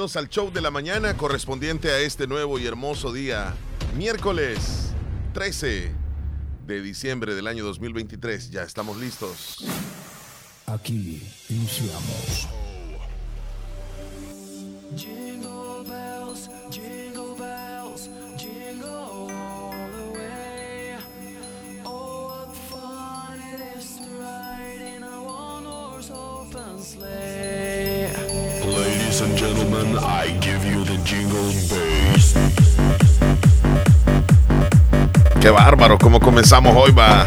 al show de la mañana correspondiente a este nuevo y hermoso día, miércoles 13 de diciembre del año 2023. Ya estamos listos. Aquí iniciamos. I give you the jingle bass. Qué bárbaro, cómo comenzamos hoy va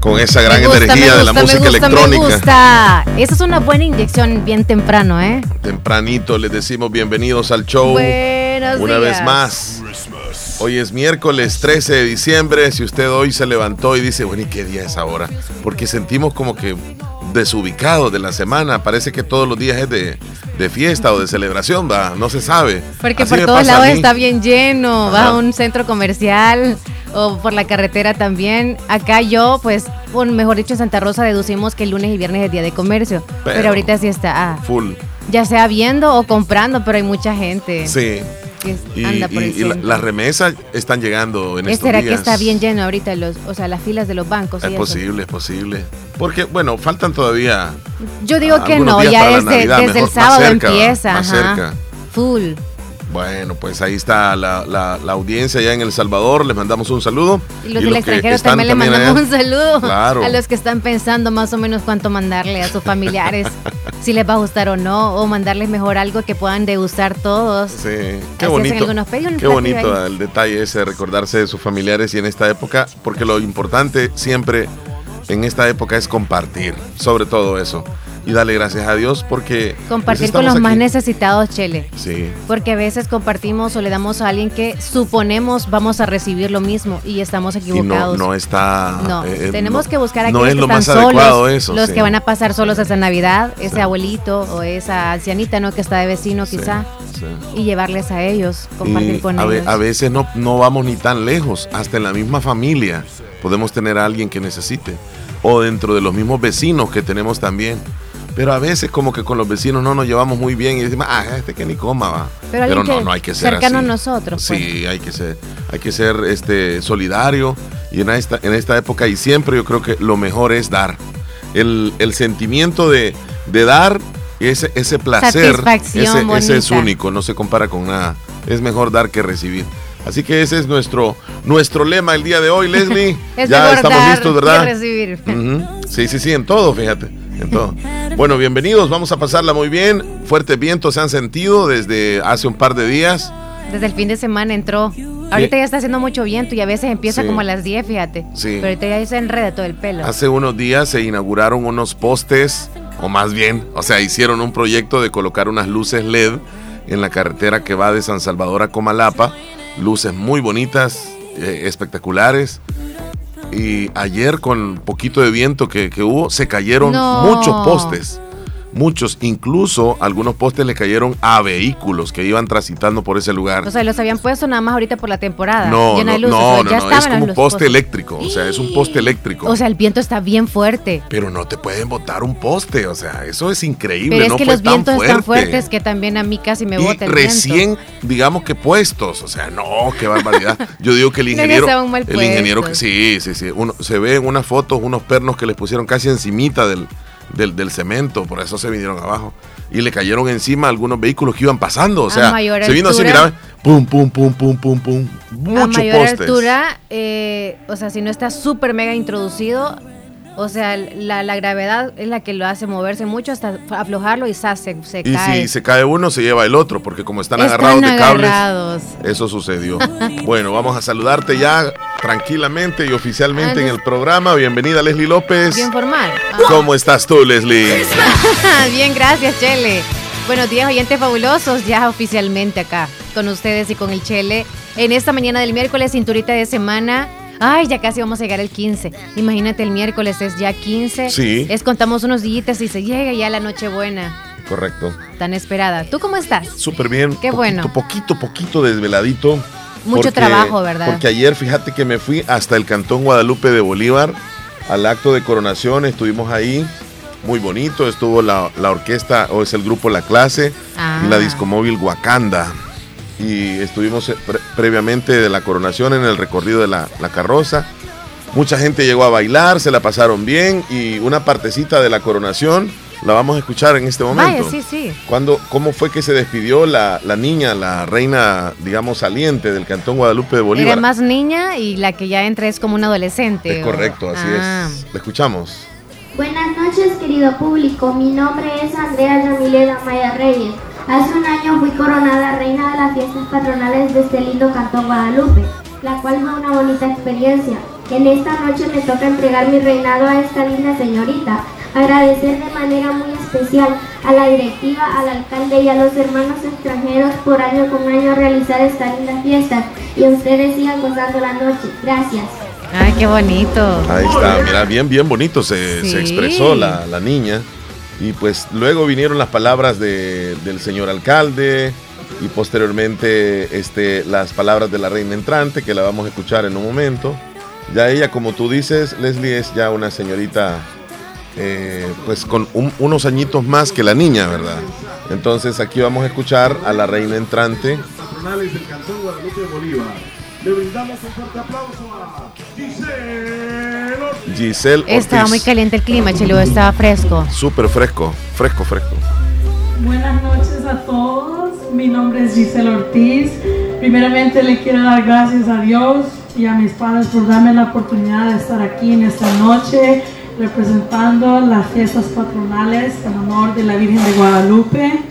con esa gran gusta, energía de la música me gusta, electrónica. Me gusta. Esa es una buena inyección bien temprano, ¿eh? Tempranito les decimos bienvenidos al show. Buenos Una días. vez más. Hoy es miércoles 13 de diciembre. Si usted hoy se levantó y dice, bueno, ¿y qué día es ahora? Porque sentimos como que desubicado de la semana. Parece que todos los días es de, de fiesta o de celebración, va. No se sabe. Porque Así por todos lados está bien lleno. Ajá. a un centro comercial o por la carretera también. Acá yo, pues, o mejor dicho, en Santa Rosa deducimos que el lunes y viernes es día de comercio. Pero, Pero- ahorita sí está, ah, Full. ya sea viendo o comprando, pero hay mucha gente Sí. Que Y, anda por y- el y la- las remesas están llegando en ¿Es estos ¿Será días. que está bien lleno ahorita los, o sea, las filas de los bancos? Es eso? posible, es posible. Porque, bueno, faltan todavía. Yo digo que no, ya Navidad, desde mejor, el sábado cerca, empieza. más ajá. cerca. Full. Bueno, pues ahí está la, la- la audiencia ya en El Salvador. Les mandamos un saludo. Y los Y del extranjero están también le mandamos allá, un saludo Claro. a los que están pensando más o menos cuánto mandarle a sus familiares, si les va a gustar o no, o mandarles mejor algo que puedan degustar todos. Sí, qué hacen bonito. algunos pedidos, Qué bonito ahí. el detalle ese de recordarse de sus familiares y en esta época, porque lo importante siempre en esta época es compartir, sobre todo eso. Y darle gracias a Dios porque. pues, Compartir con estamos los más necesitados, Chele. Sí, Porque a veces compartimos o le damos a alguien que suponemos vamos a recibir lo mismo y estamos y no, equivocados. no está. No, eh, tenemos no- que buscar a no es que lo están más solos, adecuado eso. los sí. que van a pasar solos esa Navidad, ese Sí. abuelito o esa ancianita, ¿no? Que está de vecino quizá, sí. y llevarles a ellos, compartir Y con a, ellos. a veces no, no vamos ni tan lejos, hasta en la misma familia podemos tener a alguien que necesite, o dentro de los mismos vecinos que tenemos también. Pero a veces como que con los vecinos no nos llevamos muy bien y decimos, ah, este que ni coma va. Pero no, no hay que ser cercano así. a nosotros, pues. Sí, hay que ser, hay que ser este solidario y en esta, en esta época y siempre yo creo que lo mejor es dar. El, el sentimiento de, de dar, ese, ese placer, ese, ese es único, no se compara con nada. Es mejor dar que recibir. Así que ese es nuestro, nuestro lema el día de hoy, Leslie. Es ya estamos listos, ¿verdad? recibir. Ujú. Sí, sí, sí, en todo, fíjate, en todo. Bueno, bienvenidos, vamos a pasarla muy bien. Fuertes vientos se han sentido desde hace un par de días. Desde el fin de semana entró. Ahorita ya está haciendo mucho viento y a veces empieza Sí. como a las 10, fíjate. Sí. Pero ahorita ya se enreda todo el pelo. Hace unos días se inauguraron unos postes, o más bien, o sea, hicieron un proyecto de colocar unas luces LED en la carretera que va de San Salvador a Comalapa. Luces muy bonitas, eh, espectaculares. Y ayer con poquito de viento que, que hubo, se cayeron No. muchos postes. Muchos, incluso algunos postes le cayeron a vehículos que iban transitando por ese lugar. O sea, los habían puesto nada más ahorita por la temporada. no, llena no, de luces, no, o no, es como los poste postes. eléctrico, o sea, es un poste eléctrico. O sea, el viento está bien fuerte. Pero no te pueden botar un poste, o sea, eso es increíble. Pero es no que fue los vientos están fuerte. fuertes que también a mí casi me y bota el recién, viento. digamos que puestos, o sea, no, qué barbaridad. Yo digo que el ingeniero, el ingeniero que sí, sí, sí, uno, se ve en unas fotos unos pernos que les pusieron casi encimita del, del, del cemento, por eso se vinieron abajo y le cayeron encima algunos vehículos que iban pasando, o sea, se vino así, altura. mira, pum, pum, pum, pum, pum, pum, muchos postes. altura, eh, o sea, si no está súper mega introducido, o sea, la, la gravedad es la que lo hace moverse mucho hasta aflojarlo y se, se Y cae. si se cae uno, se lleva el otro, porque como están, Están agarrados de cables. agarrados. Eso sucedió. bueno, vamos a saludarte ya tranquilamente y oficialmente Ah, en el programa. Bienvenida Leslie López. Bien formal. Ah. ¿Cómo estás tú, Leslie? Bien, gracias, Chele. Buenos días, oyentes fabulosos, ya oficialmente acá con ustedes y con el Chele. En esta mañana del miércoles, cinturita de semana. Ay, ya casi vamos a llegar al 15. Imagínate, el miércoles es ya 15. Sí. Es contamos unos días y se llega ya la Nochebuena. Correcto. Tan esperada. ¿Tú cómo estás? Súper bien. Qué poquito, bueno. Poquito, poquito desveladito. Mucho trabajo, ¿verdad? Porque ayer, fíjate que me fui hasta el Cantón Guadalupe de Bolívar al acto de coronación. Estuvimos ahí muy bonito. Estuvo la, la orquesta, o es el grupo La Clase, Ah. y la discomóvil Wakanda. Y estuvimos eh, pre- previamente de la coronación en el recorrido de la, la carroza. Mucha gente llegó a bailar, se la pasaron bien y una partecita de la coronación la vamos a escuchar en este momento. Vaya, sí, sí. Cuando, ¿Cómo fue que se despidió la, la niña, la reina, digamos, saliente del Cantón Guadalupe de Bolívar? Era más niña y la que ya entra es como una adolescente. Es o- correcto, así Ah. es. La escuchamos. Buenas noches, querido público. Mi nombre es Andrea Yamileda Maya Reyes. Hace un año fui coronada reina de las fiestas patronales de este lindo cantón Guadalupe, la cual fue una bonita experiencia. En esta noche me toca entregar mi reinado a esta linda señorita. Agradecer de manera muy especial a la directiva, al alcalde y a los hermanos extranjeros por año con año realizar esta linda fiesta. Y ustedes sigan gozando la noche. Gracias. Ay, qué bonito. Ahí está, mira, bien, bien bonito se, se expresó la, la niña. Y pues luego vinieron las palabras de- del señor alcalde y posteriormente este, las palabras de la reina entrante, que la vamos a escuchar en un momento. Ya ella, como tú dices, Leslie es ya una señorita, eh, pues con un- unos añitos más que la niña, ¿verdad? Entonces aquí vamos a escuchar a la reina entrante. Le brindamos un fuerte aplauso a Giselle Ortiz. Giselle Ortiz. Estaba muy caliente el clima, Chelo, estaba fresco. Súper fresco, fresco, fresco. Buenas noches a todos. Mi nombre es Giselle Ortiz. Primeramente le quiero dar gracias a Dios y a mis padres por darme la oportunidad de estar aquí en esta noche representando las fiestas patronales en honor de la Virgen de Guadalupe.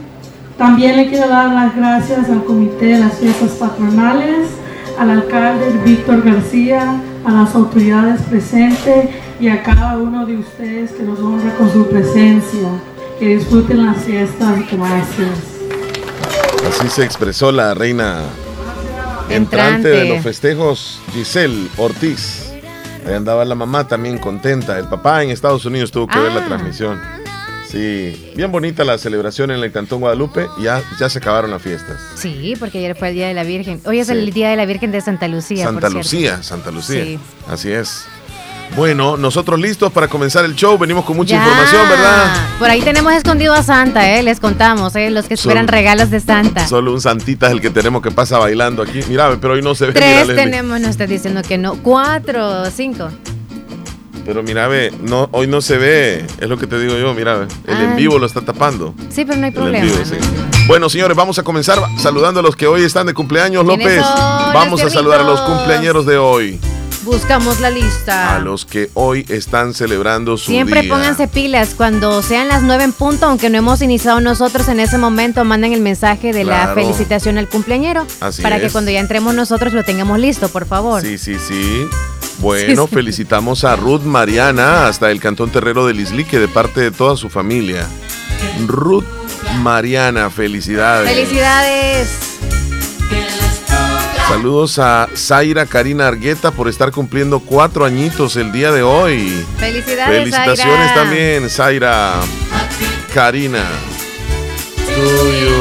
También le quiero dar las gracias al Comité de las Fiestas Patronales, al alcalde Víctor García, a las autoridades presentes y a cada uno de ustedes que nos honra con su presencia. Que disfruten las fiestas. Gracias. Así se expresó la reina entrante, de los festejos, Giselle Ortiz. Ahí andaba la mamá también contenta. El papá en Estados Unidos tuvo que ver la Ah. transmisión. Sí, bien bonita la celebración en el Cantón Guadalupe. Ya, ya se acabaron las fiestas. Sí, porque ayer fue el Día de la Virgen. Hoy es Sí. el Día de la Virgen de Santa Lucía. Santa por cierto. Lucía, Santa Lucía. Sí. Así es. Bueno, nosotros listos para comenzar el show. Venimos con mucha Ya. información, ¿verdad? Por ahí tenemos escondido a Santa, ¿eh? Les contamos, ¿eh? Los que esperan Solo- regalos de Santa. Solo un santita es el que tenemos que pasa bailando aquí. Mira, pero hoy no se ve. Tres tenemos, no estás diciendo que no. Cuatro, cinco. Pero mira, ve, no, hoy no se ve, es lo que te digo yo, mira, el en Ay. vivo lo está tapando. Sí, pero no hay problema. vivo, sí. Bueno, señores, vamos a comenzar saludando a los que hoy están de cumpleaños, ¿Quiénes López. Vamos a saludar a los cumpleañeros de hoy, Buscamos la lista. a los que hoy están celebrando su Siempre día. pónganse pilas cuando sean las nueve en punto, aunque no hemos iniciado nosotros en ese momento, manden el mensaje de la felicitación al cumpleañero Así para que cuando ya entremos nosotros lo tengamos listo, por favor. Sí, sí, sí. Bueno, Sí, felicitamos a Ruth Mariana hasta el Cantón Terrero del Islique de parte de toda su familia. Ruth Mariana, felicidades. Felicidades. Saludos a Zaira Karina Argueta por estar cumpliendo cuatro añitos el día de hoy. Felicidades. Felicitaciones Zaira. también, Zaira Karina. Tuyo.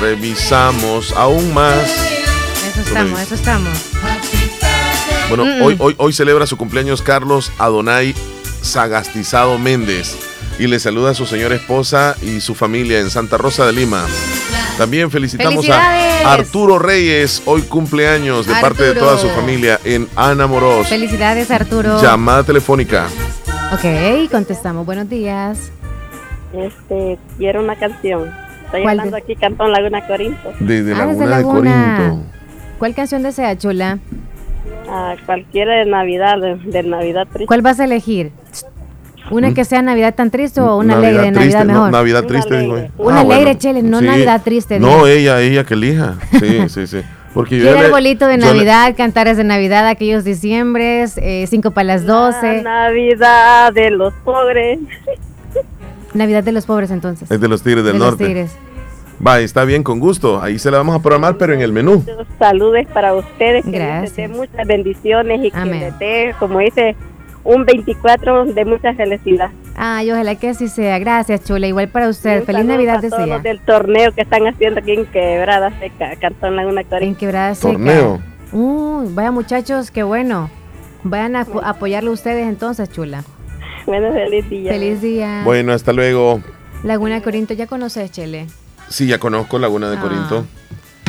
Revisamos aún más. Eso estamos, eso estamos. Bueno, Mm. hoy, hoy, hoy celebra su cumpleaños Carlos Adonai Sagastizado Méndez y le saluda a su señora esposa y su familia en Santa Rosa de Lima. También felicitamos a Arturo Reyes, hoy cumpleaños de parte de toda su familia en Ana Moros. Felicidades, Arturo. Llamada telefónica. Ok, contestamos. Buenos días. Este, quiero una canción. Estoy ¿Cuál hablando de- aquí, Cantón Laguna Corinto. Desde Ah, Laguna desde de. Corinto. ¿Cuál canción desea, chula? A cualquiera de Navidad, de, de Navidad triste. ¿Cuál vas a elegir? ¿Una que sea Navidad tan triste o una Mm. Navidad alegre, triste, Navidad no, mejor? Navidad Una triste, alegre. dijo ella. Una alegre, Chele, no Navidad triste, No, digo. ella, ella que elija. Sí, sí, sí. Porque yo Quiero le- arbolito de yo le- Navidad, cantares de Navidad, aquellos diciembres, eh, cinco para las La doce. Navidad de los pobres. Navidad de los pobres entonces. Es de los Tigres del de los Norte. Tigres. Va, está bien, con gusto. Ahí se la vamos a programar, pero en el menú. Saludes para ustedes. Que Gracias. les dé muchas bendiciones y Amén. que les dé, como dice, un 24 de mucha felicidad. Ay, ojalá que así sea. Gracias, chula. Igual para usted. Un Feliz Navidad todos desea. los del torneo que están haciendo aquí en Quebrada Seca, Cantón Laguna En Corinto. quebrada seca. Torneo. Uy, vaya muchachos, qué bueno. Vayan a apo- apoyarlo ustedes entonces, chula. Bueno, feliz día. Feliz día. Bueno, hasta luego. Laguna Corinto, ¿ya conoces, Chele? Sí, ya conozco Laguna de Ah. Corinto.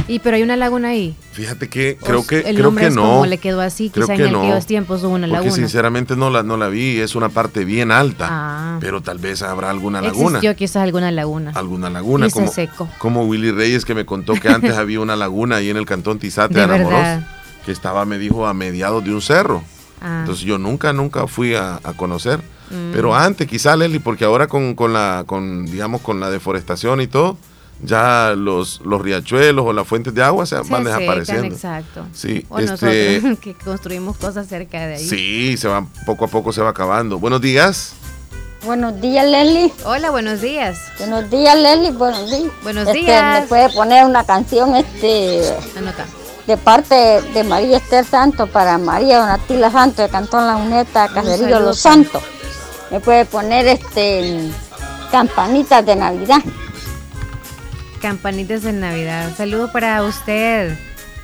Y pero hay una laguna ahí. Fíjate que creo O que el creo que es no. como le quedó así, Creo quizá que en no, aquellos tiempos hubo una Porque laguna. sinceramente no la no la vi, es una parte bien alta. Ah. Pero tal vez habrá alguna laguna. Existió quizás alguna laguna. Alguna laguna Y se como, secó. como Willy Reyes que me contó que antes había una laguna ahí en el cantón Tizate De verdad. que estaba me dijo a mediados de un cerro. Ah. Entonces yo nunca, nunca fui a, a conocer. Mm. Pero antes, quizá, Leslie, porque ahora con, con la, con, digamos, con la deforestación y todo, ya los, los riachuelos o las fuentes de agua se, Se van secan, desapareciendo. exacto. Sí, O este, nosotros que construimos cosas cerca de ahí. sí, se va, poco a poco se va acabando. Buenos días. Buenos días, Leslie. Hola, buenos días. Buenos días, Leslie. Buenos días. Buenos Este, días. ¿Me puede poner una canción este, Anota. de parte de María Esther Santos para María Donatila Santos de Cantón La Uneta, Caserío. Los Santos? ¿Me puede poner este campanitas de Navidad? Campanitas de Navidad. Saludo para usted.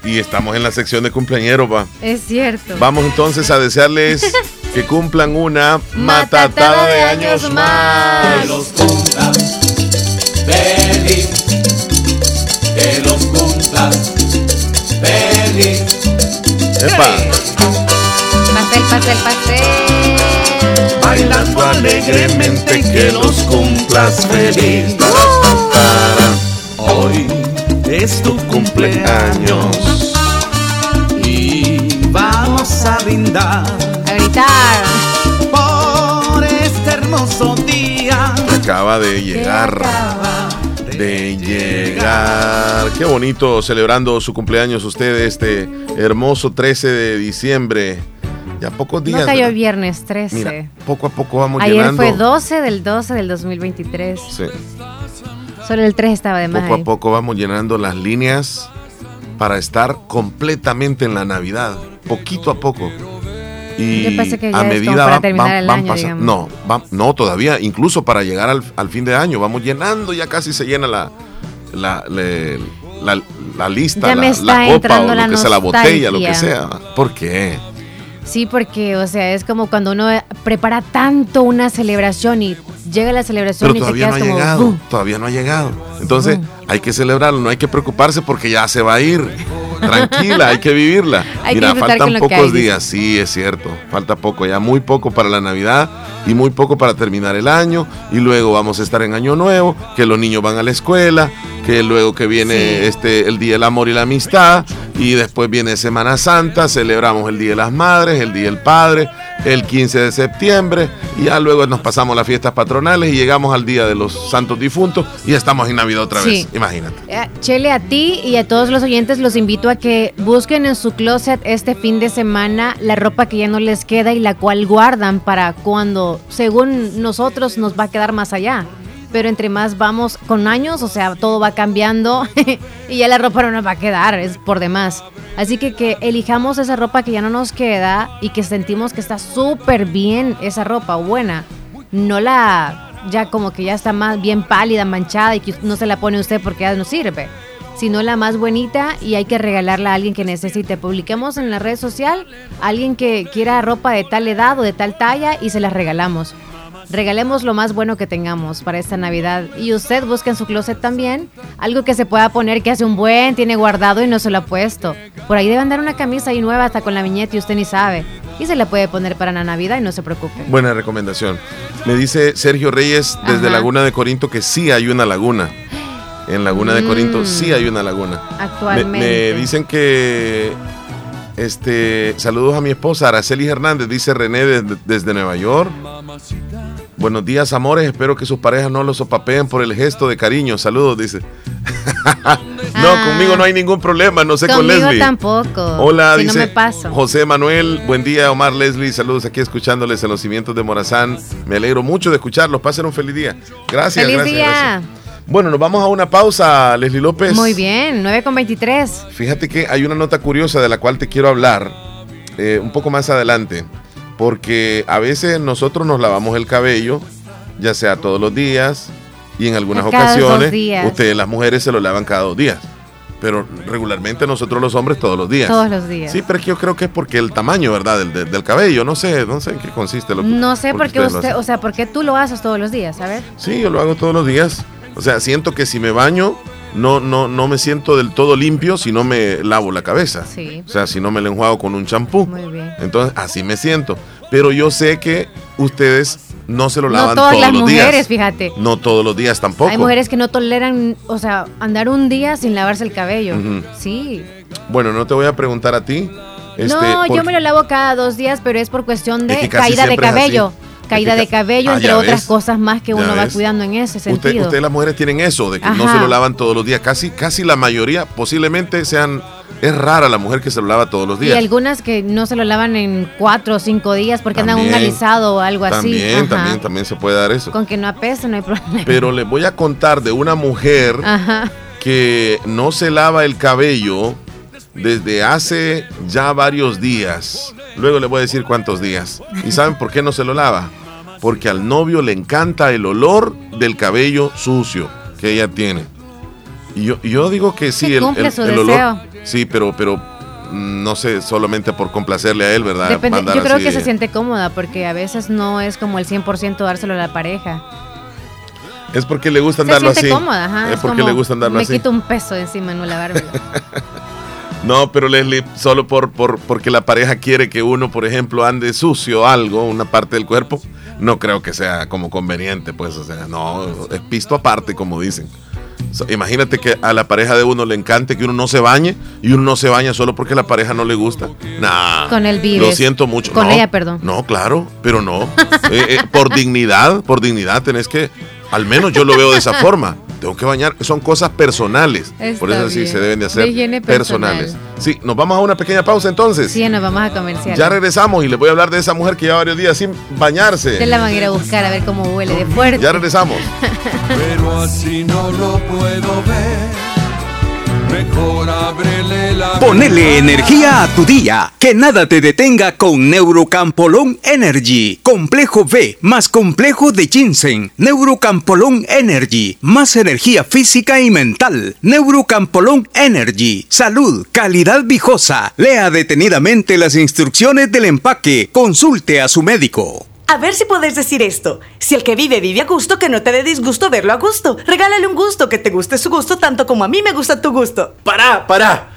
Y estamos en la sección de cumpleañeros, va. Es cierto. Vamos entonces a desearles que cumplan una Matatada matatada de años más. más. los cumplas feliz, que los cumplas feliz. Epa, Pastel, pastel, pastel. Bailando alegremente, que los cumplas feliz. Hoy es tu cumpleaños y vamos a brindar A gritar. por este hermoso día. acaba de llegar. De llegar. Qué bonito celebrando su cumpleaños usted este hermoso 13 de diciembre. Ya pocos días. No cayó ¿verdad? viernes 13. Mira, poco a poco vamos Ayer llenando. fue 12 del 12 del 2023. Sí. Solo el 3 estaba de más. Poco ahí. a poco vamos llenando las líneas para estar completamente en la Navidad, poquito a poco. Y que a medida van- van- van pasando- no, va- no todavía, incluso para llegar al, al fin de año, vamos llenando, ya casi se llena la la, la, la lista, Ya me la, está la copa o lo que sea, la botella, lo que sea. ¿Por qué? Sí, porque, o sea, es como cuando uno prepara tanto una celebración y llega la celebración Pero y te todavía no quedas ha como. llegado, "Bum". todavía no ha llegado. Entonces hay que celebrarlo, no hay que preocuparse porque ya se va a ir. Tranquila, hay que vivirla. Hay Mira, faltan pocos hay, días, sí, es cierto. Falta poco, ya muy poco para la Navidad y muy poco para terminar el año. Y luego vamos a estar en Año Nuevo, que los niños van a la escuela, que luego que viene Sí. este el Día del Amor y la Amistad. Y después viene Semana Santa, celebramos el Día de las Madres, el Día del Padre, el 15 de septiembre. Y ya luego nos pasamos las fiestas patronales y llegamos al Día de los Santos Difuntos y ya estamos en Navidad otra Sí. vez. Imagínate. Eh, Chele, a ti y a todos los oyentes los invito a que busquen en su closet este fin de semana la ropa que ya no les queda y la cual guardan para cuando, según nosotros, nos va a quedar más allá. Pero entre más vamos con años, o sea, todo va cambiando y ya la ropa no nos va a quedar, es por demás. Así que que elijamos esa ropa que ya no nos queda y que sentimos que está súper bien esa ropa, buena. No la, ya como que ya está más bien pálida, manchada y que no se la pone usted porque ya no sirve sino la más bonita y hay que regalarla a alguien que necesite. Publiquemos en la red social a alguien que quiera ropa de tal edad o de tal talla y se las regalamos. Regalemos lo más bueno que tengamos para esta Navidad. Y usted busque en su closet también algo que se pueda poner que hace un buen, tiene guardado y no se lo ha puesto. Por ahí debe andar una camisa ahí nueva hasta con la viñeta y usted ni sabe. Y se la puede poner para la Navidad y no se preocupe. Buena recomendación. Me dice Sergio Reyes desde Ajá. Laguna de Corinto que sí hay una laguna. En Laguna de Corinto sí hay una laguna. Me, Actualmente. me dicen que este saludos a mi esposa Araceli Hernández, dice René desde, desde Nueva York. Buenos días, amores. Espero que sus parejas no los sopapeen por el gesto de cariño. Saludos, dice. no, Ah. conmigo no hay ningún problema. No sé con Leslie. tampoco. Hola, si dice no me paso. José Manuel. Buen día, Omar Leslie. Saludos aquí escuchándoles en los cimientos de Morazán. Me alegro mucho de escucharlos. Pasen un feliz día. Gracias, Feliz gracias, día. gracias. Bueno, nos vamos a una pausa, Leslie López. Muy bien, 9 con 23. Fíjate que hay una nota curiosa de la cual te quiero hablar eh, un poco más adelante. Porque a veces nosotros nos lavamos el cabello, ya sea todos los días y en algunas Cada dos ocasiones días. ustedes las mujeres se lo lavan cada dos días. Pero regularmente nosotros los hombres todos los días. Todos los días. Sí, pero es que yo creo que es porque el tamaño, ¿verdad? Del, del- del cabello, no sé, no sé en qué consiste. Lo, No sé por qué usted, o sea, por qué tú lo haces todos los días, a ver. Sí, yo lo hago todos los días. O sea, siento que si me baño, no, no, no me siento del todo limpio si no me lavo la cabeza. Sí. O sea, si no me la enjuago con un champú. Muy bien. Entonces, así me siento. Pero yo sé que ustedes no se lo No lavan todas todos las los mujeres, días. fíjate. No todos los días tampoco. Hay mujeres que no toleran, o sea, andar un día sin lavarse el cabello. Sí. Bueno, no te voy a preguntar a ti. Este, no, yo porque- me lo lavo cada dos días, pero es por cuestión de Es que casi caída de cabello. Caída de ca- cabello, Ah, entre otras ves. cosas más que uno va cuidando en ese sentido. ustedes las mujeres tienen eso, de que no se lo lavan todos los días. Casi, casi la mayoría, posiblemente sean. Es rara la mujer que se lo lava todos los y días. algunas que no se lo lavan en cuatro o cinco días porque andan un alisado o algo así. También, también, también se puede dar eso. Con que no apeste, no hay problema. Pero les voy a contar de una mujer Ajá. que no se lava el cabello desde hace ya varios días. Luego les voy a decir cuántos días. ¿Y saben por qué no se lo lava? Porque al novio le encanta el olor del cabello sucio que ella tiene. Y yo, yo digo que sí, el, olor. Sí, pero, pero no sé, solamente por complacerle a él, ¿verdad? Depende, yo creo que se siente cómoda porque a veces no es como el 100% dárselo a la pareja. Es porque le gusta Se andarlo siente así. cómoda, ajá. Es es porque le gusta andarlo Me así. quito un peso de encima no lavármelo. No, pero Leslie, solo por, por porque la pareja quiere que uno, por ejemplo, ande sucio algo, una parte del cuerpo, no creo que sea como conveniente, pues, o sea, no, es pisto aparte, como dicen. So, imagínate que a la pareja de uno le encante que uno no se bañe y uno no se baña solo porque la pareja no le gusta. Nah. Con él vives. Lo siento mucho. Con No, ella, perdón. No, claro, pero no. Eh, eh, por dignidad, por dignidad tenés que, al menos yo lo veo de esa forma. Tengo que bañar, son cosas personales. por eso sí bien. se deben de De hacer personal. personales. Sí, nos vamos a una pequeña pausa entonces. Sí, nos vamos a comercial. Ya regresamos y les voy a hablar de esa mujer que lleva varios días sin bañarse. Te la van a ir a buscar a ver cómo huele de fuerte. Ya regresamos. Pero así no lo puedo ver. Mejor ábrele la Ponele energía a tu día. Que nada te detenga con Neurocampolón Energy. Complejo B más complejo de ginseng. Neurocampolón Energy. Más energía física y mental. Neurocampolón Energy. Salud, calidad viejosa. Lea detenidamente las instrucciones del empaque. Consulte a su médico. A ver si puedes decir esto. Si el que vive vive a gusto, que no te dé disgusto verlo a gusto. Regálale un gusto, que te guste su gusto tanto como a mí me gusta tu gusto. ¡Pará, pará!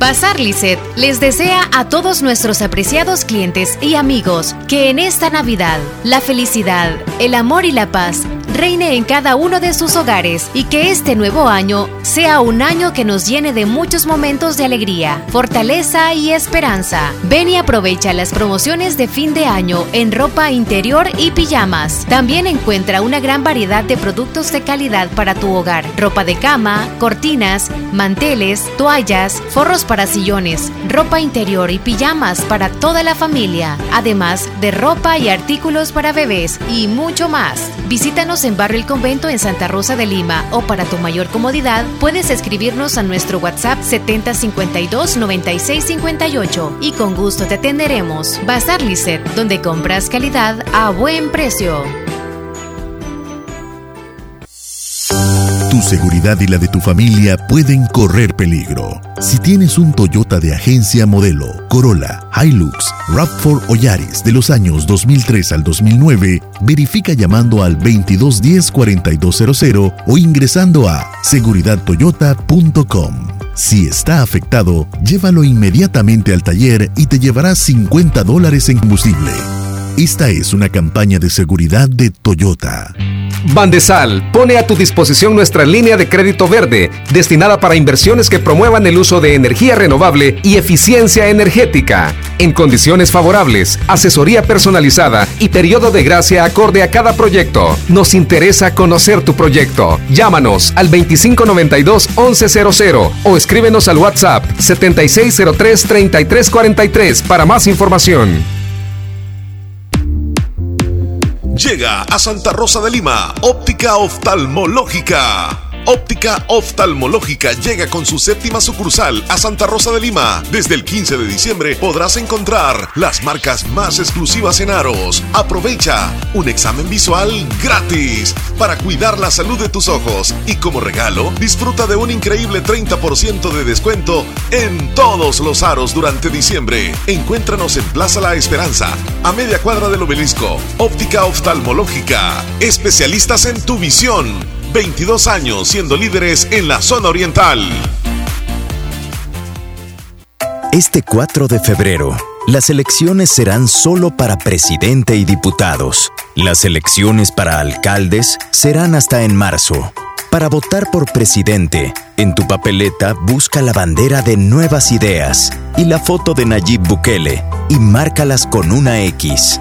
Bazar Lisset les desea a todos nuestros apreciados clientes y amigos que en esta Navidad la felicidad, el amor y la paz reine en cada uno de sus hogares y que este nuevo año sea un año que nos llene de muchos momentos de alegría, fortaleza y esperanza. Ven y aprovecha las promociones de fin de año en ropa interior y pijamas. También encuentra una gran variedad de productos de calidad para tu hogar, ropa de cama, cortinas, manteles, toallas, forros para sillones, ropa interior y pijamas para toda la familia, además de ropa y artículos para bebés y mucho más. Visítanos en Barrio El Convento en Santa Rosa de Lima o para tu mayor comodidad puedes escribirnos a nuestro WhatsApp 7052 9658 y con gusto te atenderemos. Bazar Lisset, donde compras calidad a buen precio. Tu seguridad y la de tu familia pueden correr peligro. Si tienes un Toyota de agencia modelo, Corolla, Hilux, RAV4 o Yaris de los años 2003 al 2009, verifica llamando al 2210-4200 o ingresando a seguridadtoyota.com. Si está afectado, llévalo inmediatamente al taller y te llevarás 50 dólares en combustible. Esta es una campaña de seguridad de Toyota. Bandesal pone a tu disposición nuestra línea de crédito verde, destinada para inversiones que promuevan el uso de energía renovable y eficiencia energética. En condiciones favorables, asesoría personalizada y periodo de gracia acorde a cada proyecto. Nos interesa conocer tu proyecto. Llámanos al 2592-1100 o escríbenos al WhatsApp 7603-3343 para más información. Llega a Santa Rosa de Lima, óptica oftalmológica. Óptica Oftalmológica llega con su séptima sucursal a Santa Rosa de Lima. Desde el 15 de diciembre podrás encontrar las marcas más exclusivas en aros. Aprovecha un examen visual gratis para cuidar la salud de tus ojos y como regalo disfruta de un increíble 30% de descuento en todos los aros durante diciembre. Encuéntranos en Plaza La Esperanza, a media cuadra del obelisco. Óptica Oftalmológica, especialistas en tu visión. 22 años siendo líderes en la zona oriental. Este 4 de febrero, las elecciones serán solo para presidente y diputados. Las elecciones para alcaldes serán hasta en marzo. Para votar por presidente, en tu papeleta busca la bandera de Nuevas Ideas y la foto de Nayib Bukele y márcalas con una X.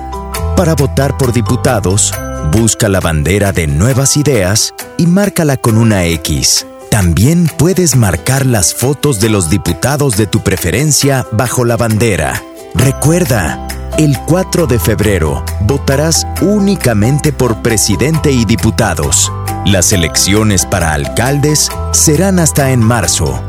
Para votar por diputados, busca la bandera de Nuevas Ideas y márcala con una X. También puedes marcar las fotos de los diputados de tu preferencia bajo la bandera. Recuerda, el 4 de febrero votarás únicamente por presidente y diputados. Las elecciones para alcaldes serán hasta en marzo.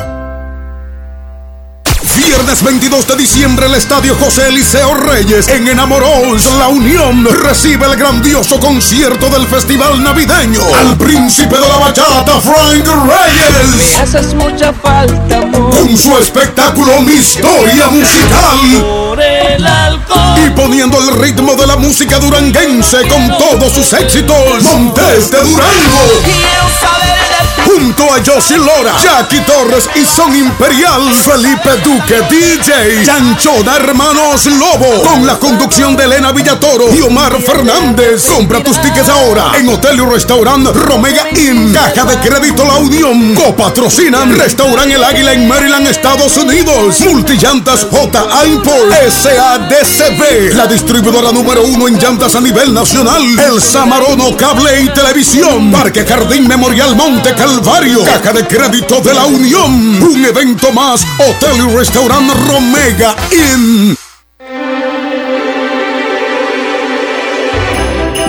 Viernes 22 de diciembre el Estadio José Eliseo Reyes en Enamoros La Unión recibe el grandioso concierto del Festival Navideño al príncipe de la bachata Frank Reyes. Me haces mucha falta, amor. Con su espectáculo Mi Historia Musical. Por el alcohol. Y poniendo el ritmo de la música duranguense con todos sus éxitos. Montes de Durango. Quiero saber de. Junto a Josie Lora, Jackie Torres y Son Imperial, Felipe Duque, DJ, Chanchona Hermanos Lobo, con la conducción de Elena Villatoro y Omar Fernández. Compra tus tickets ahora en Hotel y Restaurant Romega Inn, Caja de Crédito La Unión, copatrocinan Restaurant El Águila en Maryland, Estados Unidos, Multillantas J. Import, SADCB, la distribuidora número uno en llantas a nivel nacional, El Samarono Cable y Televisión, Parque Jardín Memorial Monte Caja de Crédito de la Unión, un evento más, Hotel y Restaurant Romega Inn.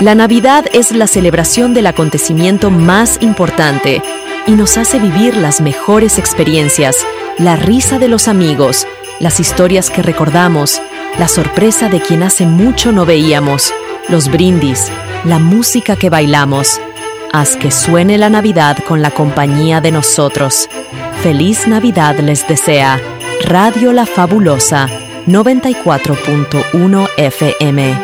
La Navidad es la celebración del acontecimiento más importante y nos hace vivir las mejores experiencias, la risa de los amigos, las historias que recordamos, la sorpresa de quien hace mucho no veíamos, los brindis, la música que bailamos. Haz que suene la Navidad con la compañía de nosotros. Feliz Navidad les desea Radio La Fabulosa 94.1 FM.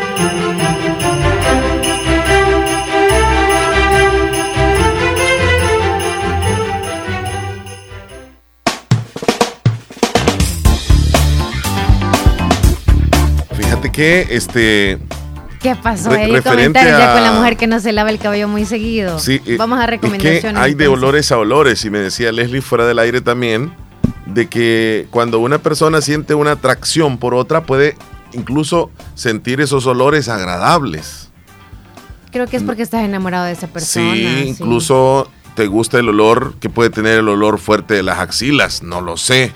Fíjate que este. ¿Qué pasó? Re- referente comentarios ya a- con la mujer que no se lava el cabello muy seguido. Sí, eh, Vamos a es que recomendaciones. hay de olores a olores. Y me decía Leslie fuera del aire también, de que cuando una persona siente una atracción por otra, puede incluso sentir esos olores agradables. Creo que es porque estás enamorado de esa persona. sí, incluso te gusta el olor que puede tener el olor fuerte de las axilas, no lo sé.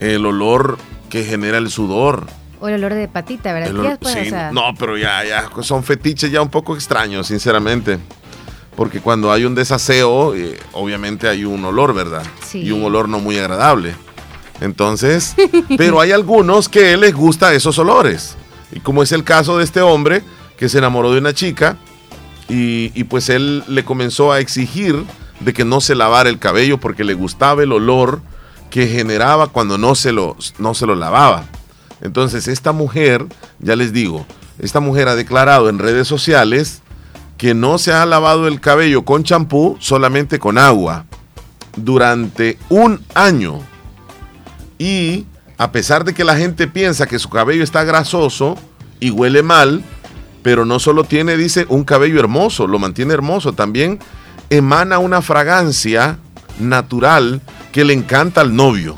El olor que genera el sudor. O el olor de patita, ¿verdad? El ¿Qué olor- después, sí, o sea, no, pero ya, ya son fetiches ya un poco extraños, sinceramente. Porque cuando hay un desaseo, eh, obviamente hay un olor, ¿verdad? Sí. Y un olor no muy agradable. Entonces, pero hay algunos que les gusta esos olores. Y como es el caso de este hombre que se enamoró de una chica y, y pues él le comenzó a exigir de que no se lavara el cabello porque le gustaba el olor que generaba cuando no se lo, no se lo lavaba. Entonces, esta mujer, ya les digo, esta mujer ha declarado en redes sociales que no se ha lavado el cabello con champú, solamente con agua, durante un año. Y a pesar de que la gente piensa que su cabello está grasoso y huele mal, pero no solo tiene, dice, un cabello hermoso, lo mantiene hermoso, también emana una fragancia natural que le encanta al novio.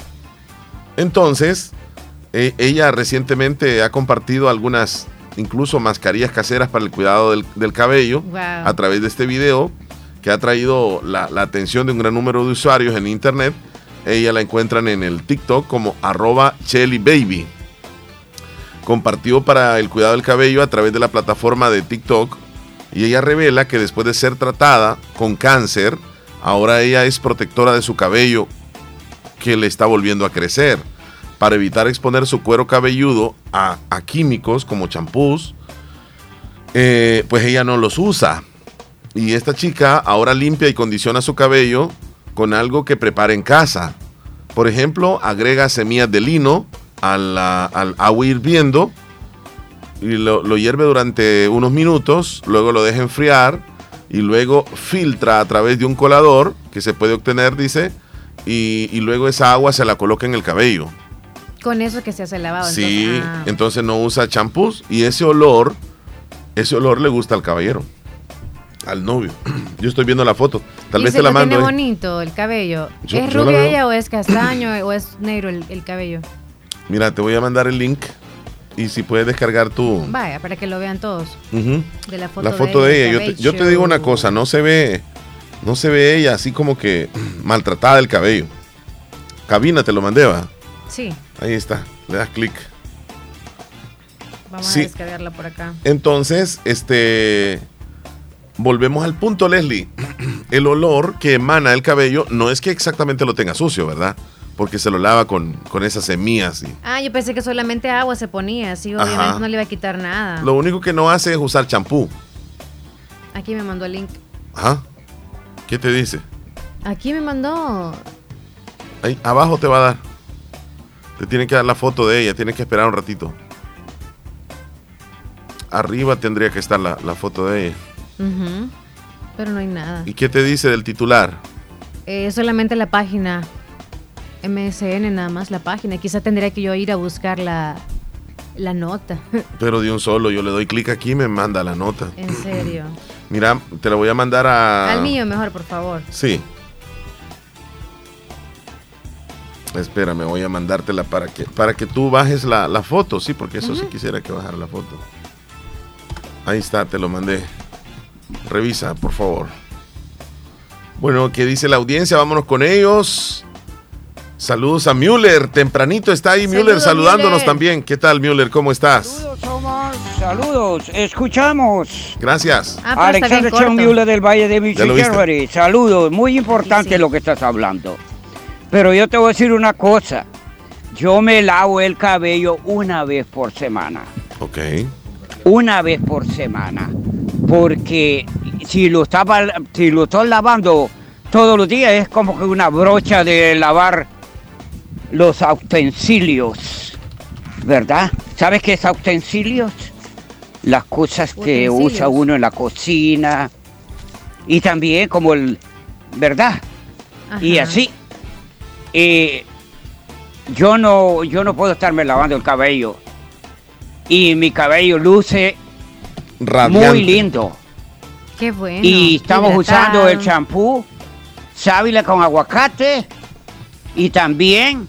Entonces, eh, ella recientemente ha compartido algunas, incluso mascarillas caseras para el cuidado del, del cabello Wow. a través de este video que ha traído la, la atención de un gran número de usuarios en internet. Ella la encuentran en el TikTok como arroba Baby. Compartió para el cuidado del cabello a través de la plataforma de TikTok Y ella revela que después de ser tratada con cáncer, ahora ella es protectora de su cabello que le está volviendo a crecer. Para evitar exponer su cuero cabelludo a, químicos como champús, eh, pues ella no los usa. Y esta chica ahora limpia y condiciona su cabello con algo que prepara en casa. Por ejemplo, agrega semillas de lino al, al agua hirviendo y lo, lo hierve durante unos minutos, luego lo deja enfriar y luego filtra a través de un colador que se puede obtener, dice, y luego esa agua se la coloca en el cabello. Con eso que se hace el lavado. Sí, entonces, ah. entonces no usa champús y ese olor, ese olor le gusta al caballero, al novio. Yo estoy viendo la foto, tal Y vez se te la mando. tiene bonito el cabello. Yo- ¿Es yo rubia ella o es castaño o es negro el, el cabello? Mira, te voy a mandar el link y si puedes descargar tu Vaya, para que lo vean todos. De la foto, la foto de, ella. Yo te, yo te digo una cosa, no se ve, no se ve ella así como que maltratada el cabello. Cabina te lo mandé, va. Sí, Ahí está, le das clic. vamos Sí. a descargarla por acá. Entonces, este, volvemos al punto, Leslie. El olor que emana el cabello no es que exactamente lo tenga sucio, ¿verdad? Porque se lo lava con, con esas semillas. Y Ah, yo pensé que solamente agua se ponía, así obviamente Ajá. no le iba a quitar nada. lo único que no hace es usar champú. Aquí me mandó el link. Ajá. ¿Qué te dice? Aquí me mandó. Ahí abajo te va a dar. Te tiene que dar la foto de ella, tienes que esperar un ratito. Arriba tendría que estar la, la foto de ella. Pero no hay nada. ¿Y qué te dice del titular? Eh, solamente la página. MSN nada más la página. Quizá tendría que yo ir a buscar la, la nota. Pero de un solo, yo le doy clic aquí y me manda la nota. en serio. Mira, te la voy a mandar a... Al mío mejor, por favor. Sí. Espérame, voy a mandártela para que, para que tú bajes la, la foto, sí, porque eso sí quisiera que bajara la foto. Ahí está, te lo mandé. Revisa, por favor. Bueno, ¿qué dice la audiencia? Vámonos con ellos. Saludos a Müller, tempranito está ahí Müller Saludos, saludándonos Müller. también. ¿Qué tal Müller? ¿Cómo estás? Saludos, escuchamos. Gracias. Ah, Alexander Mueller del Valle de ¿Ya lo Michigan. Saludos, muy importante lo que estás hablando. Pero yo te voy a decir una cosa. Yo me lavo el cabello una vez por semana. Ok. Una vez por semana. Porque si lo, estaba, si lo estoy lavando todos los días es como que una brocha de lavar los utensilios. ¿Verdad? ¿Sabes qué es utensilios? Las cosas que Utensilios. usa uno en la cocina. Y también como el... ¿Verdad? Y así. Eh, yo no, yo no puedo estarme lavando el cabello. Y mi cabello luce Radiante. muy lindo. Qué bueno. y estamos hidratado. usando el champú sábila con aguacate y también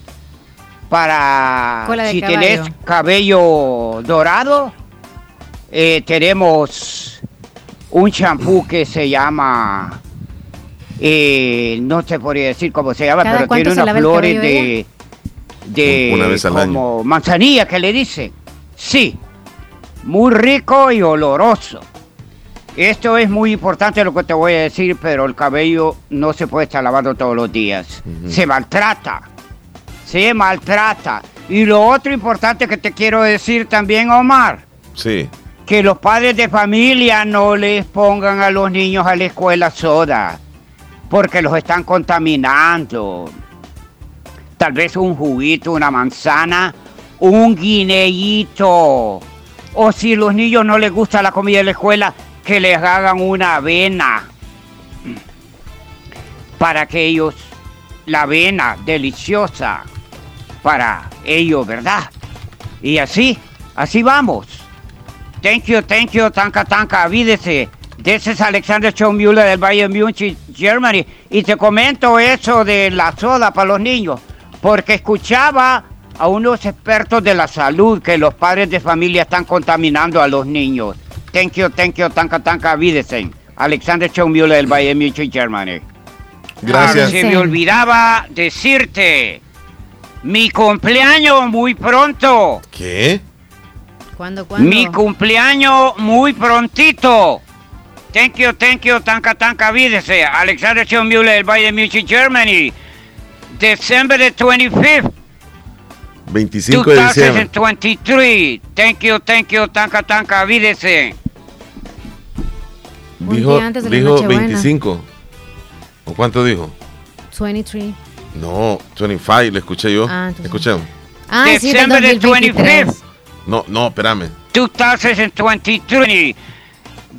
para Cola de si caballo. tenés cabello dorado eh, tenemos un champú que se llama eh, no te podría decir cómo se llama ¿Cada pero tiene se unas flores de de Una vez al año. como manzanilla que le dicen sí muy rico y oloroso esto es muy importante lo que te voy a decir, pero el cabello no se puede estar lavando todos los días. Se maltrata. Se maltrata. Y lo otro importante que te quiero decir también, Omar, Sí. que los padres de familia no les pongan a los niños a la escuela soda, porque los están contaminando. Tal vez un juguito, una manzana, un guineíto. O si los niños no les gusta la comida de la escuela, que les hagan una avena. Para que ellos, la avena deliciosa, para ellos, ¿verdad? Y así, así vamos. Thank you, thank you, tanca, tanca, avídese. This is Alexander Schoenmüller del Bayern Munich, Germany. Y te comento eso de la soda para los niños, porque escuchaba a unos expertos de la salud que los padres de familia están contaminando a los niños. Thank you, thank you, tanca, tanca, avídese. Alexander Schoenmüller del Bayern Munich, Germany. Gracias. Ah, se me olvidaba decirte, mi cumpleaños muy pronto. ¿Qué? ¿Cuándo, cuándo? Mi cumpleaños muy prontito. Thank you, thank you, tanka tanka videse. Alexander John Mueller, Bayern Munich, Germany. December the 25th, 25 de diciembre. 2023. Thank you, thank you, tanka tanka videse. Un Dijo, día antes de la dijo Nochebuena. 25. ¿O cuánto dijo? 23. No, 25, le escuché yo. Ah, entonces- Escuchemos. Ah, sí, December the 2023. 25th, No, no, espérame. 2023.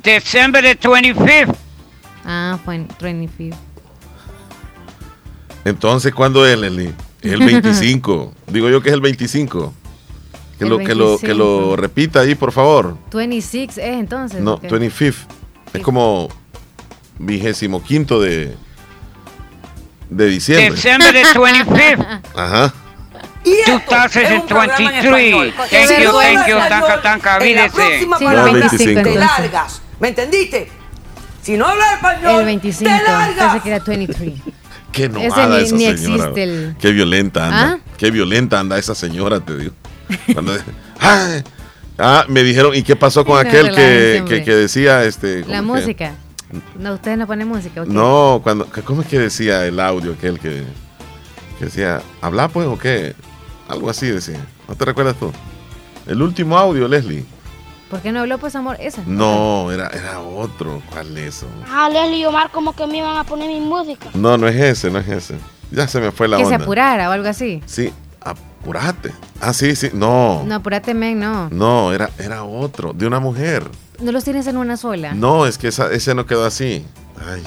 December the 25th. Ah, fue en 25. Entonces, ¿cuándo es, Leslie? Es el 25. Digo yo que es el 25. Que El lo, que, lo, que lo 25. repita ahí, por favor. 26 es entonces. No, ok. 25th. Es como vigésimo quinto de, de diciembre. December the 25th. Ajá. 2023. Thank you, thank you, la videse. próxima Sí, el 25 te entonces. largas. ¿Me entendiste? Si no hablas español, El 25. te largas. Que era 23. Qué enojada esa ni señora. existe el- Qué violenta anda. ¿Ah? Qué violenta anda esa señora, te digo. Cuando- Ay. ah, me dijeron, ¿y qué pasó con no, aquel que, que, que decía este? La que- música. No, ustedes no ponen música. No, cuando, ¿cómo es que decía el audio aquel que, que decía, habla pues o qué? Algo así decía. ¿No te recuerdas tú? El último audio, Leslie. ¿Por qué no habló pues amor? Esa. No, era, era otro. ¿Cuál es eso? Ah, Leslie y Omar como que me iban a poner mi música. No, no es ese, no es ese. Ya se me fue la que se onda. apurara o algo así. Sí, apurate. Ah, sí, sí. No. No, apurate, men, no. No, era, era otro, de una mujer. No los tienes en una sola. No, es que esa- ese no quedó así. Ay.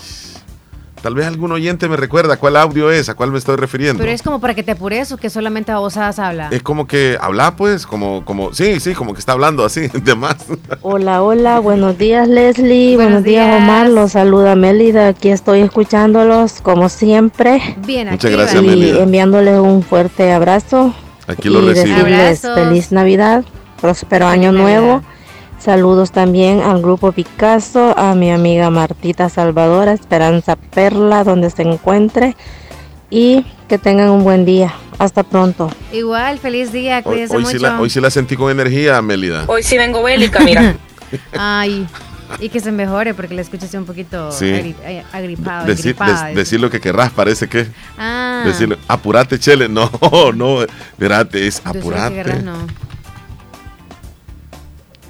Tal vez algún oyente me recuerda cuál audio es, a cuál me estoy refiriendo. Pero es como para que te apures o que solamente babosadas habla. Es como que habla, pues, como, como, sí, sí, como que está hablando así, de más. Hola, hola, buenos días Leslie, Buenos buenos, días. días. Omar, los saluda Mélida, aquí estoy escuchándolos como siempre Bien, Muchas activa. gracias, y Mélida. enviándoles un fuerte abrazo Aquí lo y recibo. decirles feliz Navidad, próspero año Feliz nuevo. Saludos también al grupo Picasso, a mi amiga Martita Salvadora, Esperanza Perla, donde se encuentre y que tengan un buen día. Hasta pronto. Igual, feliz día, Hoy, cuídense hoy mucho. sí la, hoy sí la sentí con energía, Mélida. Hoy sí vengo bélica, mira. Ay, y que se mejore porque la escuchas un poquito Sí. agri- eh, agripado, Decir, agripada. des- decir lo que querrás, parece que. ah, Decirlo, apurate, chele. No, no, espérate, es sé que apurate. querrás, no.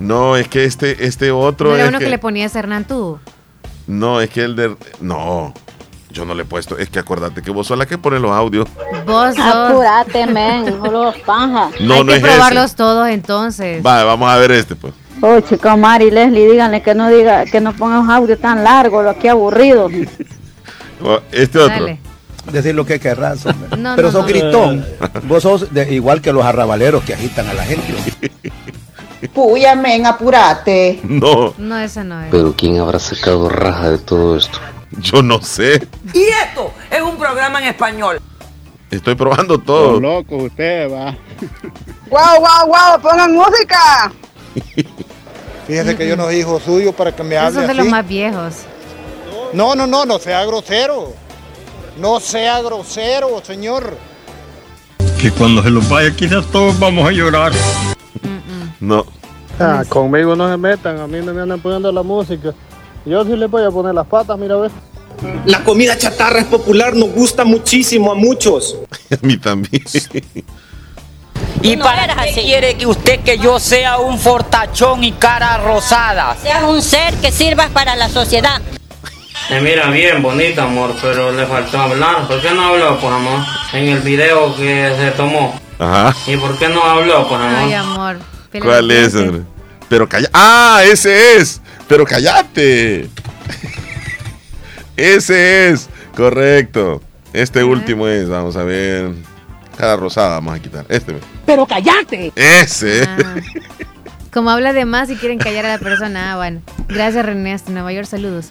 No, es que este, este otro. ¿No era es uno que... que- le ponías Hernán tú. No, es que el de. No, yo no le he puesto. Es que acordate que vos sos la que pone los audios. Vos sos. Apúrate, men, los panja. No, Hay no que es probarlos todos entonces. Vale, vamos a ver este, pues. Oh, chica Omar y Leslie, díganle que no diga, que no ponga un audio tan largo, lo que aburrido. O Este otro. Dale. decir lo que querrás. No, Pero no, sos no. gritón. Vos sos de- igual que los arrabaleros que agitan a la gente. Puya, men, apurate. No, No, esa no es. Pero ¿quién habrá sacado raja de todo esto? yo no sé. Y esto es un programa en español. Estoy probando todo. loco usted, va. ¡Guau, guau, guau! ¡Pongan música! Fíjese que yo no soy hijo suyo para que me Esos hable son de así. los más viejos. No, no, no, no sea grosero. No sea grosero, señor. Que cuando se los vaya quizás todos vamos a llorar. No. Ah, conmigo no se metan, a mí no me andan poniendo la música. Yo sí les voy a poner las patas, mira, ve. La comida chatarra es popular, nos gusta muchísimo a muchos. A mí también. ¿Y para qué quiere que usted que yo sea un fortachón y cara rosada? Seas un ser que sirvas para la sociedad. Se mira bien bonita, amor, pero le faltó hablar. ¿Por qué no habló, pues, amor? En el video que se tomó. Ajá. ¿Y por qué no habló, pues, amor? Ay, amor. ¿Cuál es, hombre? Pero calla. ¡Ah! Ese es. Pero callate. ese es. Correcto. Este último es. Vamos a ver. Cada rosada vamos a quitar. Este. Pero cállate. Ese. Ah. Como habla de más y quieren callar a la persona. Ah, bueno. Gracias, René. Hasta Nueva York, saludos.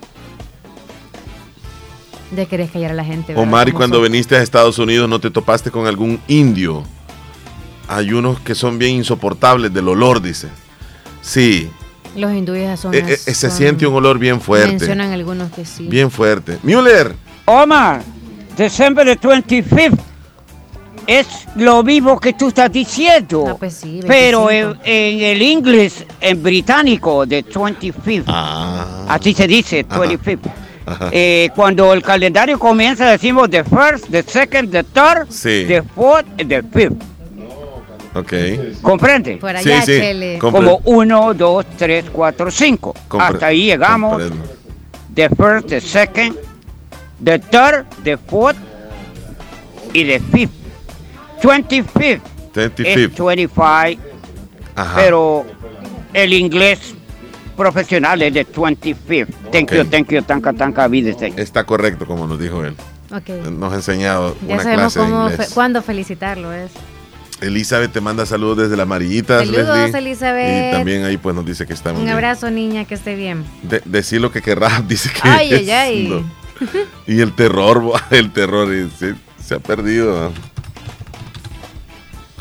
De querés callar a la gente. ¿verdad? Omar, y ¿Cómo cuando son? viniste a Estados Unidos, ¿no te topaste con algún indio? Hay unos que son bien insoportables del olor, dice. Sí. Los hindúes son. Eh, eh, se son- siente un olor bien fuerte. Mencionan algunos que sí. Bien fuerte. Müller. Omar, December the 25th. es lo mismo que tú estás diciendo. Ah, pues sí, pero 25. en, en el inglés, en británico, de 25th. Ah. Así se dice, Ajá. 25th. Ajá. Eh, cuando el calendario comienza, decimos the first, the second, the third, Sí. the fourth, and the fifth. Ok. ¿Comprende? Por Sí, allá, sí. Compre- Como 1, 2, 3, 4, 5. Compre- Hasta ahí llegamos. comprendo. The first, the second, the third, the fourth y the fifth. 25th. 25th. Es 25, Ajá. pero el inglés profesional es de 25th. Thank you, Ok. thank you, tanka, tanka, videse. Está correcto, como nos dijo él. Ok. Nos ha enseñado Ya una sabemos clase de cómo inglés. fe- cuándo felicitarlo es. Elizabeth te manda saludos desde las amarillitas, Saludos, Leslie. Elizabeth. Y también ahí pues nos dice que está muy Un bien. abrazo, niña, que esté bien. De- decir lo que querrás, dice que Ay, es ay, ay. lo- Y el terror, el terror se, se ha perdido.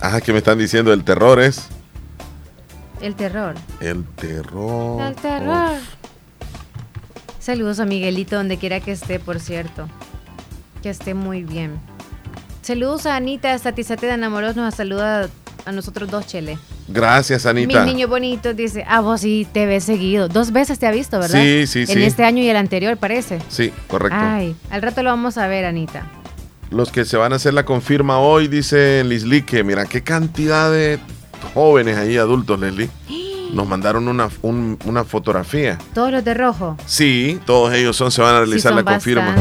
Ajá, que me están diciendo, el terror es El terror. el terror. El terror. Saludos a Miguelito, donde quiera que esté, por cierto. Que esté muy bien. Saludos a Anita, Satisate de Enamoros nos saluda a nosotros dos, Chele. Gracias, Anita. Mi niño bonito dice, ah, vos sí te ves seguido. Dos veces te ha visto, ¿verdad? Sí, sí, En sí. este año y el anterior, parece. Sí, correcto. Ay, al rato lo vamos a ver, Anita. Los que se van a hacer la confirma hoy, dice Lislique, mira qué cantidad de jóvenes ahí, adultos, Leslie. Nos mandaron una, un- una fotografía. Todos los de rojo. Sí, todos ellos son, se van a realizar la confirma.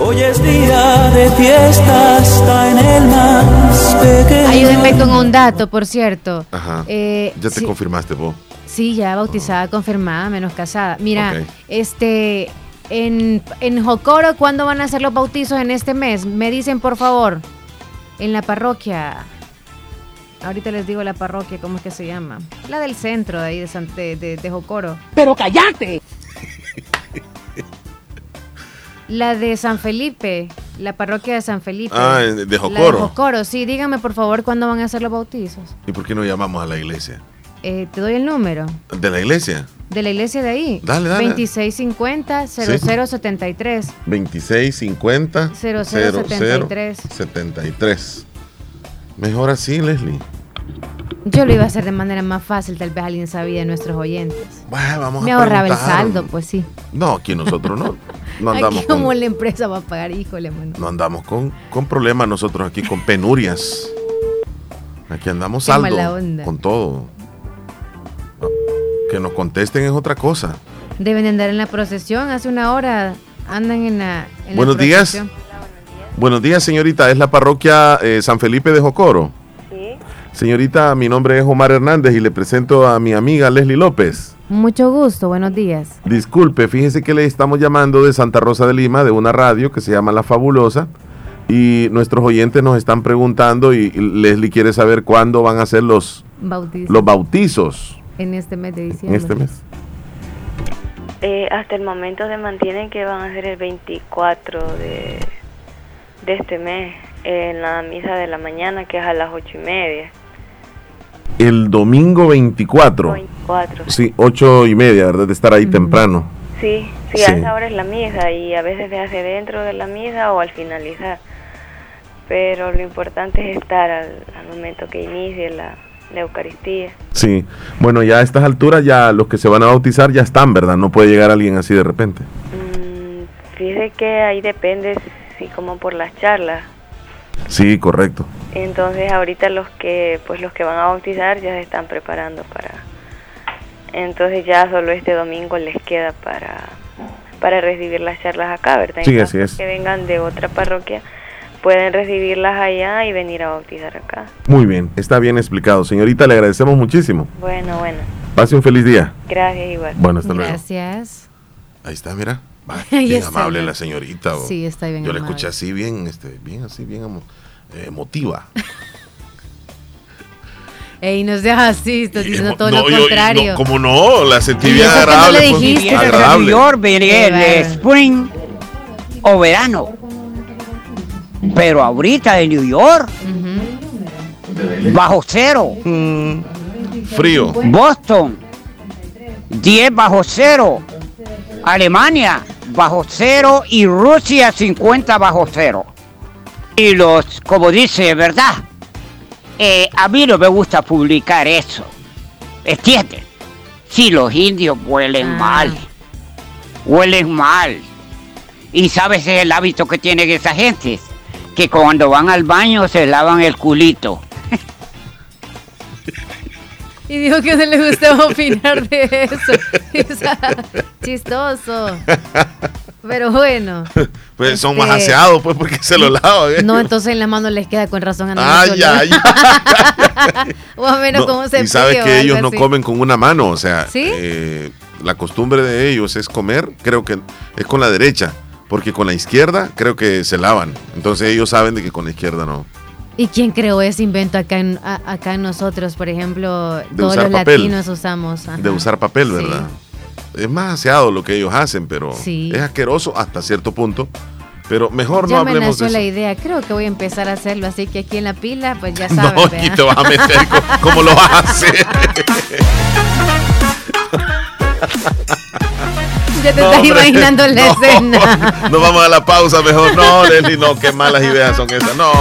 Hoy es día de fiesta hasta en el más pequeño. Ayúdenme con un dato, por cierto. Ajá. Eh, ya te sí. confirmaste vos. Sí, ya bautizada, confirmada, menos casada. Mira, este, en, en Jocoro, ¿cuándo van a hacer los bautizos en este mes? Me dicen, por favor, en la parroquia. Ahorita les digo la parroquia, ¿cómo es que se llama? La del centro de ahí de, San- de, de- de Jocoro. Pero cállate. La de San Felipe, la parroquia de San Felipe. Ah, de- de La de Jocoro. Jocoro, sí, díganme por favor cuándo van a hacer los bautizos. ¿Y por qué no llamamos a la iglesia? Eh, te doy el número ¿De la iglesia? de la iglesia de ahí. Dale, dale. 2650 0073. 2650 0073. 73. Mejor así, Leslie. Yo lo iba a hacer de manera más fácil, tal vez alguien sabía de nuestros oyentes. Bueno, vamos Me a ahorraba el saldo, pues sí. No, aquí nosotros no. No andamos Aquí como con, la empresa va a pagar, híjole, mano. no andamos con, con problemas nosotros aquí, con penurias. Aquí andamos Qué saldo. Con todo. Que nos contesten es otra cosa. Deben de andar en la procesión, hace una hora andan en la, en la Buenos días. Buenos días, señorita. Es la parroquia eh, San Felipe de Jocoro. Señorita, mi nombre es Omar Hernández y le presento a mi amiga Leslie López. Mucho gusto, buenos días. Disculpe, fíjese que le estamos llamando de Santa Rosa de Lima, de una radio que se llama La Fabulosa. Y nuestros oyentes nos están preguntando y Leslie quiere saber cuándo van a ser los, Bautizo. los bautizos En este mes de en diciembre. este mes. Eh, hasta el momento se mantienen que van a ser el 24 de, de este mes en la misa de la mañana que es a las ocho y media. El domingo 24. 24. Sí, ocho y media, ¿verdad? De estar ahí temprano. Sí, sí, Sí. a esa hora es la misa y a veces se hace dentro de la misa o al finalizar. Pero lo importante es estar al, al momento que inicie la, la Eucaristía. Sí. Bueno, ya a estas alturas ya los que se van a bautizar ya están, ¿verdad? No puede llegar alguien así de repente. Fíjese que ahí depende si como por las charlas. Sí, correcto. Entonces ahorita los que pues los que van a bautizar ya se están preparando para entonces ya solo este domingo les queda para para recibir las charlas acá, ¿verdad? Sí, así es. Que vengan de otra parroquia pueden recibirlas allá y venir a bautizar acá. Muy bien, está bien explicado. Señorita, le agradecemos muchísimo. Bueno, bueno. Pase un feliz día. Gracias igual. Bueno, hasta luego. Gracias. Ahí está, mira. Bien amable la señorita. o- Sí, está bien Yo la amable. escuché así, bien, este, bien así, bien eh, emotiva. Ey, no seas así, estás diciendo todo No, lo yo- contrario. no, como no, la sentí ¿Y bien agradable. le pues, dijiste? Agradable. El spring o verano. Pero ahorita en New York, bajo cero. Frío. Boston, 10 bajo cero. Alemania, bajo cero. Y Rusia, 50 bajo cero. Y los, como dice, ¿verdad? Eh, a mí no me gusta publicar eso. ¿Entiendes? Si los indios huelen Ah. mal. Huelen mal. Y sabes el hábito que tienen esa gente. Que cuando van al baño se lavan el culito. Y dijo que no le gustaba opinar de eso. Chistoso. Pero bueno. Pues son Este- más aseados, pues, porque se lo lavan. ¿eh? No, entonces en la mano les queda con razón a ay, olor. O a menos No, como se y sabes que ellos no comen con una mano, o sea, ¿Sí? eh, la costumbre de ellos es comer, creo que es con la derecha, porque con la izquierda creo que se lavan. Entonces ellos saben de que con la izquierda no. ¿Y quién creó ese invento acá en, a- acá en nosotros? Por ejemplo, todos usar los papel. latinos usamos. ajá. De usar papel, ¿verdad? Es más aseado lo que ellos hacen, pero Sí. es asqueroso hasta cierto punto. Pero mejor Ya no me hablemos de nació la eso. idea. Creo que voy a empezar a hacerlo. Así que aquí en la pila, pues ya No, sabes. y ¿verdad? te vas a meter, co- ¿cómo lo vas a hacer? Ya te No, estás hombre, imaginando la no. escena. No vamos a la pausa mejor. No, Leslie, no, qué malas ideas son esas. No.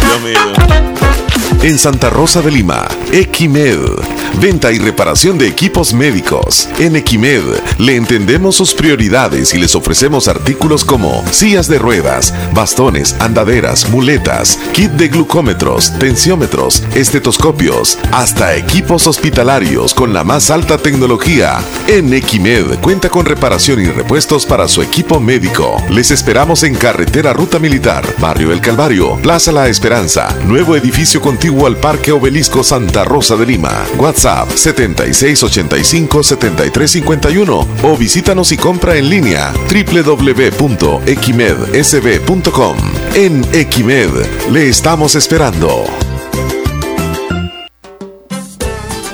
Dios mío. En Santa Rosa de Lima, Equimed. Venta y reparación de equipos médicos. En Equimed le entendemos sus prioridades y les ofrecemos artículos como sillas de ruedas, bastones, andaderas, muletas, kit de glucómetros, tensiómetros, estetoscopios, hasta equipos hospitalarios con la más alta tecnología. En Equimed cuenta con reparación y repuestos para su equipo médico. Les esperamos en Carretera Ruta Militar, Barrio El Calvario, Plaza La Esperanza, nuevo edificio contiguo al Parque Obelisco Santa Rosa de Lima. WhatsApp 7685-7351 o visítanos y compra en línea www.equimedsb.com. En Equimed le estamos esperando.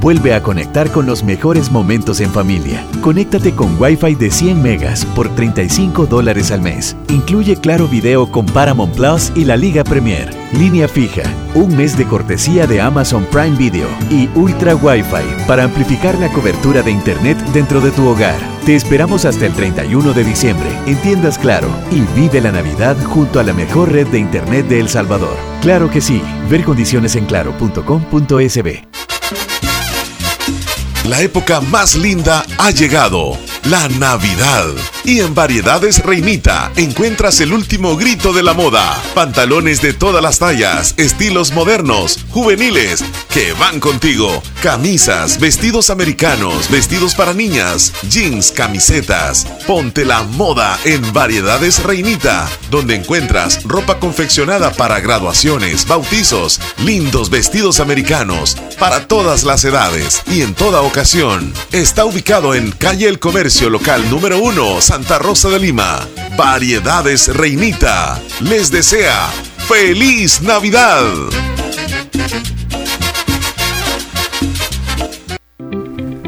vuelve a conectar con los mejores momentos en familia. Conéctate con Wi-Fi de 100 megas por 35 dólares al mes. Incluye Claro Video con Paramount Plus y la Liga Premier. Línea fija, un mes de cortesía de Amazon Prime Video y Ultra Wi-Fi para amplificar la cobertura de Internet dentro de tu hogar. Te esperamos hasta el 31 de diciembre en tiendas Claro y vive la Navidad junto a la mejor red de Internet de El Salvador. Claro que sí. Ver condiciones en claro.com.sb. La época más linda ha llegado, la Navidad. Y en Variedades Reinita encuentras el último grito de la moda. Pantalones de todas las tallas, estilos modernos, juveniles, que van contigo. Camisas, vestidos americanos, vestidos para niñas, jeans, camisetas. Ponte la moda en Variedades Reinita, donde encuentras ropa confeccionada para graduaciones, bautizos, lindos vestidos americanos, para todas las edades y en toda ocasión. Está ubicado en calle El Comercio Local número 1, Santa Rosa de Lima. Variedades Reinita. Les desea feliz Navidad.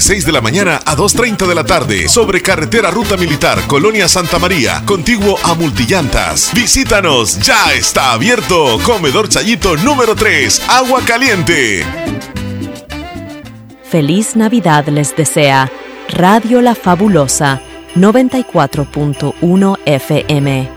6 de la mañana a 2.30 de la tarde, sobre carretera Ruta Militar, Colonia Santa María, contiguo a Multillantas. Visítanos, ya está abierto. Comedor Chayito número 3, Agua Caliente. Feliz Navidad les desea Radio La Fabulosa 94.1 FM.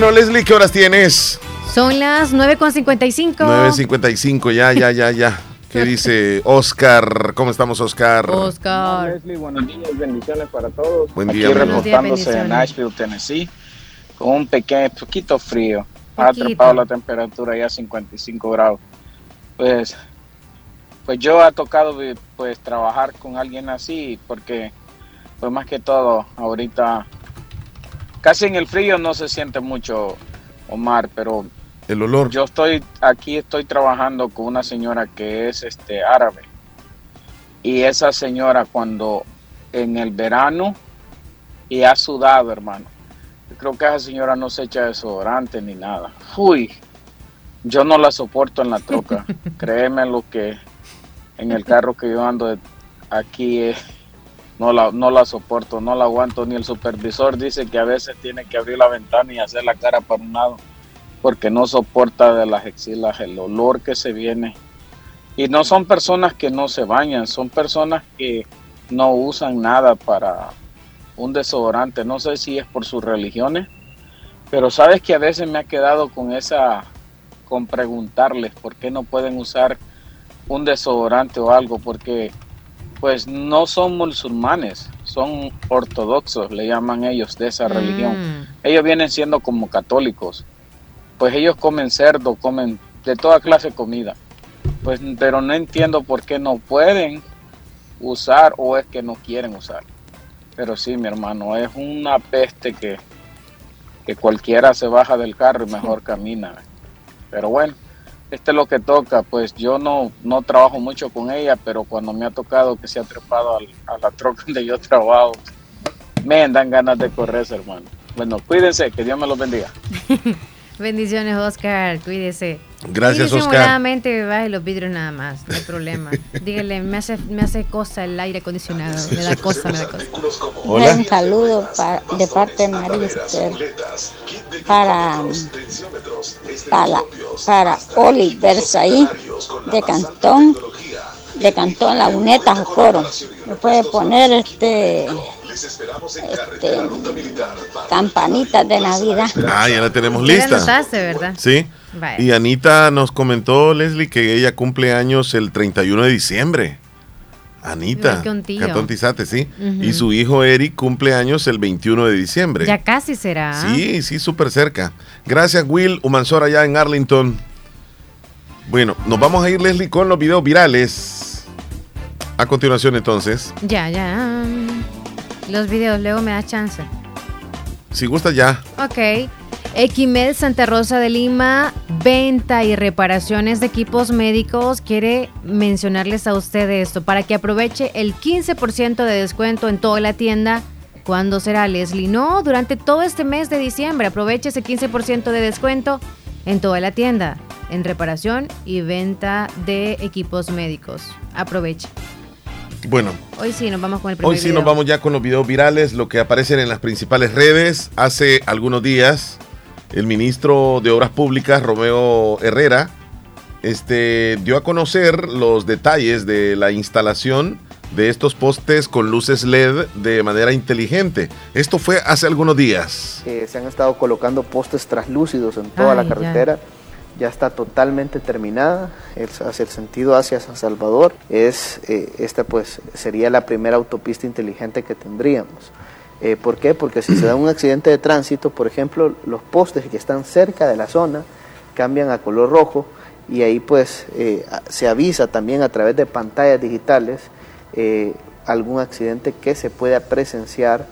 Bueno, Leslie, ¿qué horas tienes? Son las 9.55. 9.55, ya, ya, ya, ya. ¿Qué dice Oscar? ¿Cómo estamos, Oscar? Oscar. Leslie, buenos días, bendiciones para todos. Buen Aquí día, amigo. reportándose en Nashville, Tennessee, con un pequeño, poquito frío. Ha atrapado la temperatura ya a 55 grados. Pues, pues yo ha tocado pues trabajar con alguien así, porque pues más que todo ahorita casi en el frío no se siente mucho, Omar, pero El olor. yo estoy aquí, estoy trabajando con una señora que es este árabe. Y esa señora cuando en el verano y ha sudado, hermano. Yo creo que esa señora no se echa desodorante ni nada. Uy, yo no la soporto en la troca. Créeme lo que en el carro que yo ando de- aquí eh, no la, no la soporto, no la aguanto. Ni el supervisor dice que a veces tiene que abrir la ventana y hacer la cara para un lado porque no soporta de las axilas el olor que se viene. Y no son personas que no se bañan, son personas que no usan nada para un desodorante. No sé si es por sus religiones, pero sabes que a veces me ha quedado con esa, con preguntarles por qué no pueden usar un desodorante o algo, porque pues no son musulmanes, son ortodoxos, le llaman ellos de esa religión. Ellos vienen siendo como católicos pues ellos comen cerdo, comen de toda clase de comida. Pues, pero no entiendo por qué no pueden usar o es que no quieren usar. Pero sí, mi hermano, es una peste que, que cualquiera se baja del carro y mejor camina. Pero bueno, este es lo que toca. Pues yo no, no trabajo mucho con ella, pero cuando me ha tocado que se ha trepado al- a la troca donde yo trabajo, me dan ganas de correr, hermano. Bueno, cuídense, que Dios me los bendiga. Bendiciones, Oscar. Cuídese. Gracias, Y Oscar. baje los vidrios nada más. No hay problema. Dígale, me hace, me hace cosa el aire acondicionado. Me da cosa, me da cosa. Un saludo pa- de parte de María Esther para, para, para Oliver ahí de Cantón, de Cantón Laguneta, Jocoro. Me puede poner este, este campanitas de Navidad. Ah, ya la tenemos Ya la lista. anotaste, ¿verdad? Sí. Y Anita nos comentó, Leslie, que ella cumple años el 31 de diciembre. Anita. Igual que un tío. Cantón Tizate, sí. Ujú. Y su hijo Eric cumple años el 21 de diciembre. Ya casi será. Sí, sí, súper cerca. Gracias, Will Humansor, allá en Arlington. Bueno, nos vamos a ir, Leslie, con los videos virales. A continuación entonces, Ya, ya. Los videos, luego me da chance. si gusta ya, Ok. Equimed Santa Rosa de Lima, venta y reparaciones de equipos médicos. Quiere mencionarles a usted esto para que aproveche el 15% de descuento en toda la tienda. ¿Cuándo será, Leslie? No, durante todo este mes de diciembre. Aproveche ese 15% de descuento en toda la tienda, en reparación y venta de equipos médicos. Aproveche. Bueno, Hoy sí, nos vamos con el primer Hoy sí video. nos vamos ya con los videos virales, lo que aparecen en las principales redes. Hace algunos días, el ministro de Obras Públicas, Romeo Herrera, este, dio a conocer los detalles de la instalación de estos postes con luces LED de manera inteligente. Esto fue hace algunos días. Eh, se han estado colocando postes traslúcidos en toda la Ay, carretera. Ya. Está totalmente terminada el- hacia el sentido hacia San Salvador. Es, eh, esta pues sería la primera autopista inteligente que tendríamos. Eh, ¿Por qué? Porque si se da un accidente de tránsito, por ejemplo, los postes que están cerca de la zona cambian a color rojo y ahí pues eh, se avisa también a través de pantallas digitales eh, algún accidente que se pueda presenciar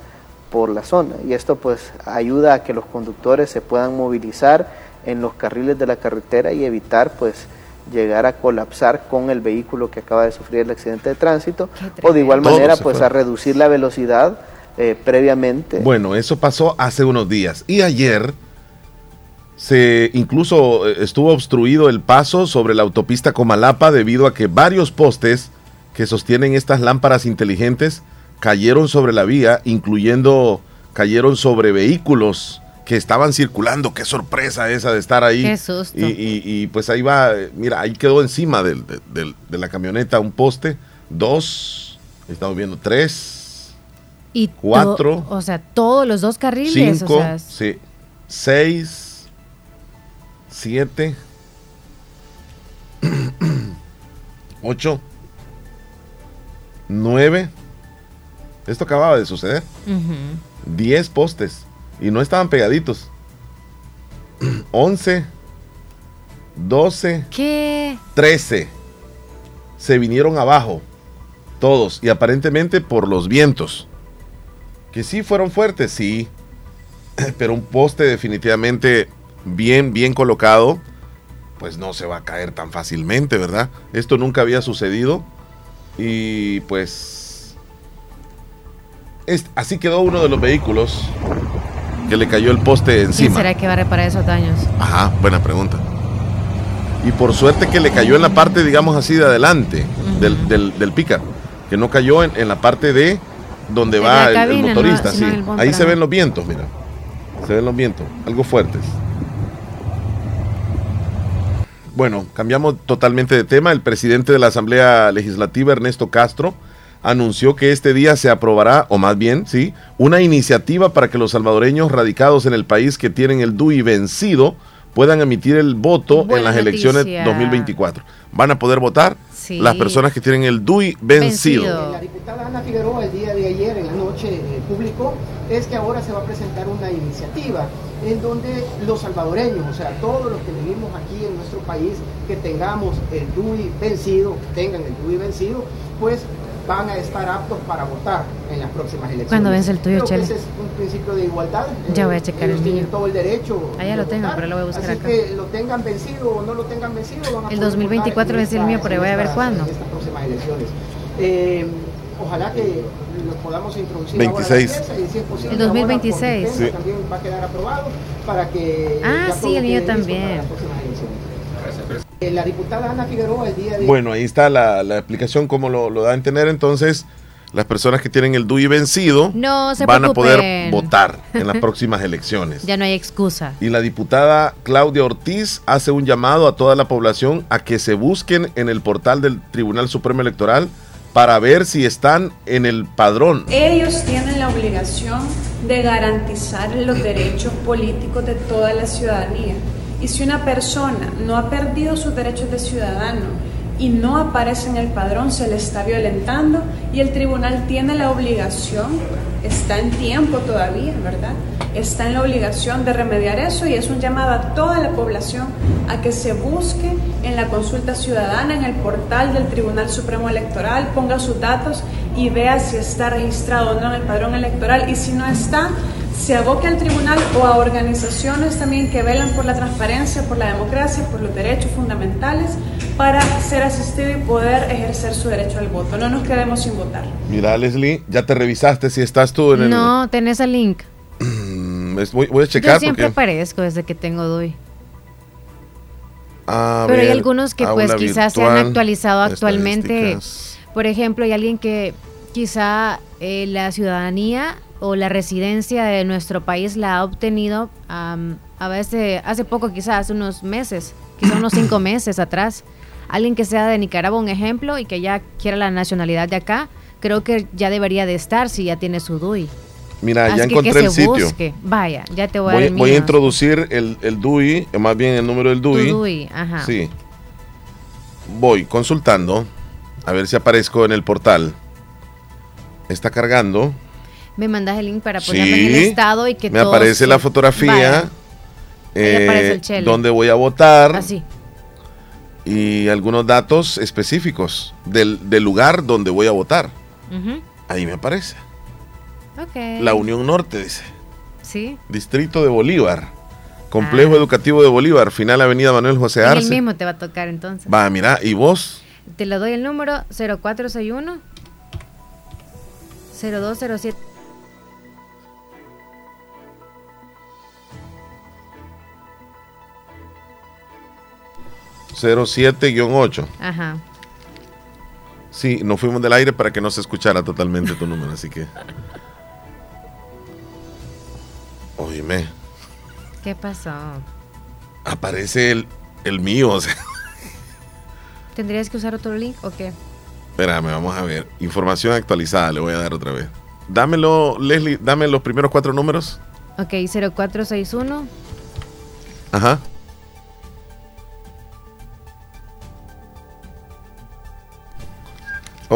por la zona y esto pues ayuda a que los conductores se puedan movilizar en los carriles de la carretera y evitar pues llegar a colapsar con el vehículo que acaba de sufrir el accidente de tránsito o de igual manera pues fue. a reducir la velocidad eh, previamente Bueno, eso pasó hace unos días. Y ayer se incluso eh, estuvo obstruido el paso sobre la autopista Comalapa debido a que varios postes que sostienen estas lámparas inteligentes cayeron sobre la vía, incluyendo cayeron sobre vehículos que estaban circulando. Qué sorpresa esa de estar ahí. Qué susto. Y, y- y, pues ahí va, mira, ahí quedó encima del- de, del- de la camioneta un poste, dos, estamos viendo tres, Y cuatro, O sea, todos los dos carriles. cinco, o sea, sí, seis, siete, ocho, nueve. Esto acababa de suceder. 10 postes y no estaban pegaditos. 11, 12, ¿Qué? 13 se vinieron abajo todos y aparentemente por los vientos. Que sí fueron fuertes, sí. Pero un poste definitivamente bien, bien colocado, pues no se va a caer tan fácilmente, ¿verdad? Esto nunca había sucedido. Y pues... es- así quedó uno de los vehículos que le cayó el poste ¿Quién encima. será que va a reparar esos daños? Ajá, buena pregunta. Y por suerte que le cayó en la parte, digamos así, de adelante del, del, del pickup. Que no cayó en, en la parte de donde En va el- no, motorista. sí. el Ahí se ven los vientos, mira. Se ven los vientos, algo fuertes. Bueno, cambiamos totalmente de tema. El presidente de la Asamblea Legislativa, Ernesto Castro, anunció que este día se aprobará, o más bien, sí, una iniciativa para que los salvadoreños radicados en el país que tienen el DUI vencido puedan emitir el voto en las elecciones noticia. 2024. ¿Van a poder votar? Sí. Las personas que tienen el DUI vencido. Vencido. La diputada Ana Figueroa el día de ayer en la noche eh, publicó es que ahora se va a presentar una iniciativa en donde los salvadoreños, o sea, todos los que vivimos aquí en nuestro país, que tengamos el DUI vencido, que tengan el DUI vencido, pues van a estar aptos para votar en las próximas elecciones. ¿Cuándo vence el tuyo, Chele? ese es un principio de igualdad. Ya voy a checar ellos el tienen mío. todo el derecho. Ya de lo tengo, votar. pero lo voy a buscar Así acá. que lo tengan vencido o no lo tengan vencido, van a El poder 2024 votar en vence el mío, pero voy a ver cuándo. en estas próximas elecciones. Eh, ojalá que lo podamos introducir 26. ahora la pieza y si es posible El ahora 2026. por defensa Sí. También va a quedar aprobado para que Ah, sí, el mío también. para las próximas elecciones. Eh, La diputada Ana Figueroa el día de Bueno, ahí está la, la explicación, como lo, lo da a entender. Entonces, las personas que tienen el DUI vencido No se van a poder votar en las próximas elecciones. Ya no hay excusa. Y la diputada Claudia Ortiz hace un llamado a toda la población a que se busquen en el portal del Tribunal Supremo Electoral para ver si están en el padrón. Ellos tienen la obligación de garantizar los derechos políticos de toda la ciudadanía. Y si una persona no ha perdido sus derechos de ciudadano y no aparece en el padrón, se le está violentando y el tribunal tiene la obligación está en tiempo todavía, ¿verdad? Está en la obligación de remediar eso y es un llamado a toda la población a que se busque en la consulta ciudadana, en el portal del Tribunal Supremo Electoral, ponga sus datos y vea si está registrado o no en el padrón electoral y si no está, se aboque al tribunal o a organizaciones también que velan por la transparencia, por la democracia, por los derechos fundamentales para ser asistido y poder ejercer su derecho al voto. No nos quedemos sin votar. Mira, Leslie, ya te revisaste si estás tú en el. No, tenés el link. Mm, voy, voy a checar Yo siempre porque. aparezco desde que tengo DUI. A Pero hay algunos que pues quizás se han actualizado actualmente. Por ejemplo, hay alguien que quizá eh, la ciudadanía o la residencia de nuestro país la ha obtenido am, a veces hace poco, quizás hace unos meses, quizás unos cinco meses atrás. Alguien que sea de Nicaragua, un ejemplo, y que ya quiera la nacionalidad de acá, creo que ya debería de estar si ya tiene su DUI. Mira, Así ya que encontré que el sitio. busque. Vaya, ya te voy, a Voy, dar a introducir el, el DUI, eh, más bien el número del Tu DUI. DUI, ajá. Sí. Voy consultando, a ver si aparezco en el portal. Está cargando. Me mandas el link para ponerlo en el estado y que me aparece se- la fotografía. Aparece eh, donde voy a votar Así. y algunos datos específicos del, del lugar donde voy a votar. Ahí me aparece. Ok. La Unión Norte, dice. Sí. Distrito de Bolívar. Complejo Educativo de Bolívar, final Avenida Manuel José En el Arce. mismo te va a tocar entonces. Va, mira, ¿y vos? Te lo doy el número 0461 0207. 07-8. Ajá. Sí, nos fuimos del aire para que no se escuchara totalmente tu número, así que. Oíme, ¿Qué pasó? aparece el, el mío, o sea. ¿Tendrías que usar otro link o qué? Espérame, vamos a ver. Información actualizada, le voy a dar otra vez. Dámelo, Leslie, dame los primeros cuatro números. Ok, 0461 Ajá.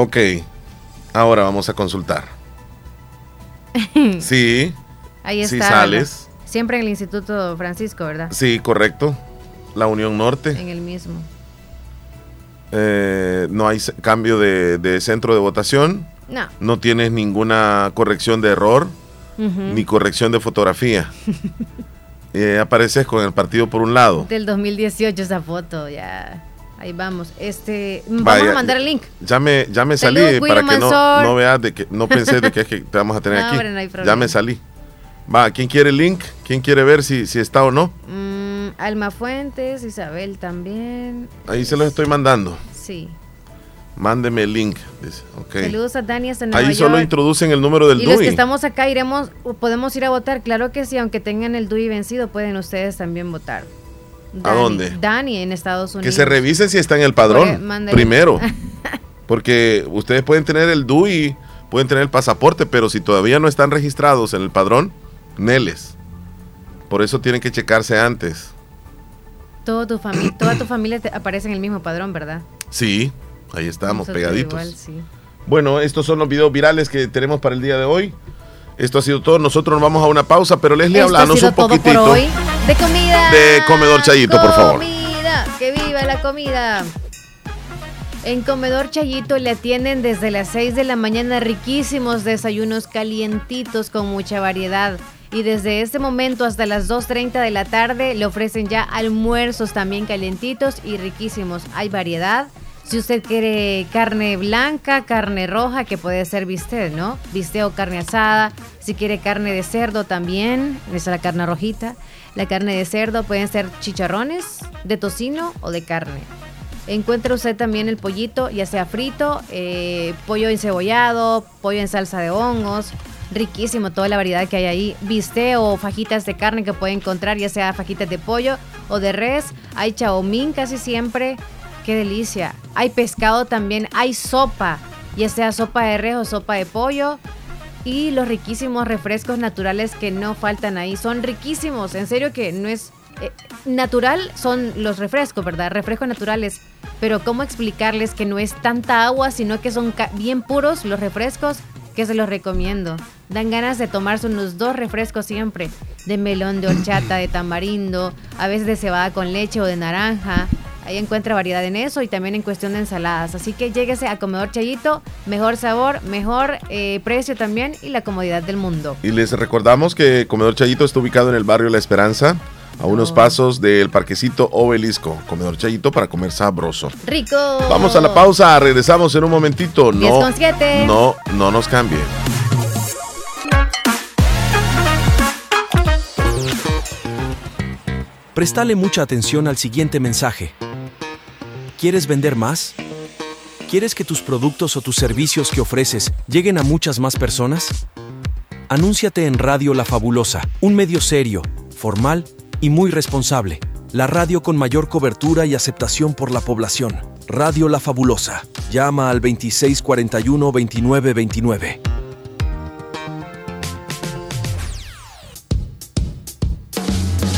Ok. Ahora vamos a consultar. Sí. Ahí está. ¿verdad? sales. Siempre en el Instituto Francisco, ¿verdad? Sí, correcto. La Unión Norte. En el mismo. Eh, no hay cambio de, de centro de votación. No. No tienes ninguna corrección de error ni corrección de fotografía. Eh, apareces con el partido por un lado. Del 2018 esa foto, ya. Ahí vamos. Este, vamos Vaya, a mandar el link. Ya me, ya me salí para que no, no veas de que no pensé de que es que te vamos a tener No, aquí. hombre, no hay ya me salí. Va, ¿quién quiere el link? ¿Quién quiere ver si, si está o no? Mm, Alma Fuentes, Isabel también. Ahí se los estoy mandando. Sí. Mándeme el link. Dice, ok. Saludos a Dani hasta Nueva Ahí solo introducen el número del y los que DUI. estamos acá iremos, podemos ir a votar. Claro que sí, aunque tengan el DUI vencido, pueden ustedes también votar. ¿A dónde? Dani en Estados Unidos. Que se revise si está en el padrón. Oye, primero. Porque ustedes pueden tener el DUI, pueden tener el pasaporte, pero si todavía no están registrados en el padrón, neles. Por eso tienen que checarse antes. Todo tu toda tu familia te- aparece en el mismo padrón, ¿verdad? Sí, ahí estamos, Nosotros pegaditos. igual, sí. Bueno, estos son los videos virales que tenemos para el día de hoy. Esto ha sido todo. Nosotros nos vamos a una pausa, pero Leslie, Esto ha háblanos sido un poquitito por hoy. De comida. de Comedor Chayito, por favor. Comida, que viva la comida. En Comedor Chayito le atienden desde las 6 de la mañana riquísimos desayunos calientitos con mucha variedad. Y desde este momento hasta las 2.30 de la tarde le ofrecen ya almuerzos también calientitos y riquísimos. Hay variedad. Si usted quiere carne blanca, carne roja, que puede ser bistec, ¿no? Bistec o carne asada. Si quiere carne de cerdo también, esa es la carne rojita. La carne de cerdo pueden ser chicharrones, de tocino o de carne. Encuentra usted también el pollito, ya sea frito, eh, pollo encebollado, pollo en salsa de hongos. Riquísimo toda la variedad que hay ahí. Bistec o fajitas de carne que puede encontrar, ya sea fajitas de pollo o de res. Hay chaomín casi siempre. Delicia. Hay pescado también. Hay sopa, ya sea sopa de res o sopa de pollo. Y los riquísimos refrescos naturales que no faltan ahí. Son riquísimos. En serio que no es... eh, natural son los refrescos, ¿verdad? Refrescos naturales. Pero ¿cómo explicarles que no es tanta agua, sino que son bien puros los refrescos? Que se los recomiendo. Dan ganas de tomarse unos dos refrescos siempre, de melón, de horchata, de tamarindo, a veces de cebada con leche o de naranja. Ahí encuentra variedad en eso y también en cuestión de ensaladas. Así que lléguese a Comedor Chayito, mejor sabor, mejor eh, precio también y la comodidad del mundo. Y les recordamos que Comedor Chayito está ubicado en el barrio La Esperanza, a unos pasos del parquecito Obelisco. Comedor Chayito para comer sabroso. ¡Rico! Vamos a la pausa, regresamos en un momentito. 10 No, con siete. no, no nos cambie. Prestale mucha atención al siguiente mensaje. ¿Quieres vender más? ¿Quieres que tus productos o tus servicios que ofreces lleguen a muchas más personas? Anúnciate en Radio La Fabulosa, un medio serio, formal y muy responsable. La radio con mayor cobertura y aceptación por la población. Radio La Fabulosa. Llama al 2641-2929.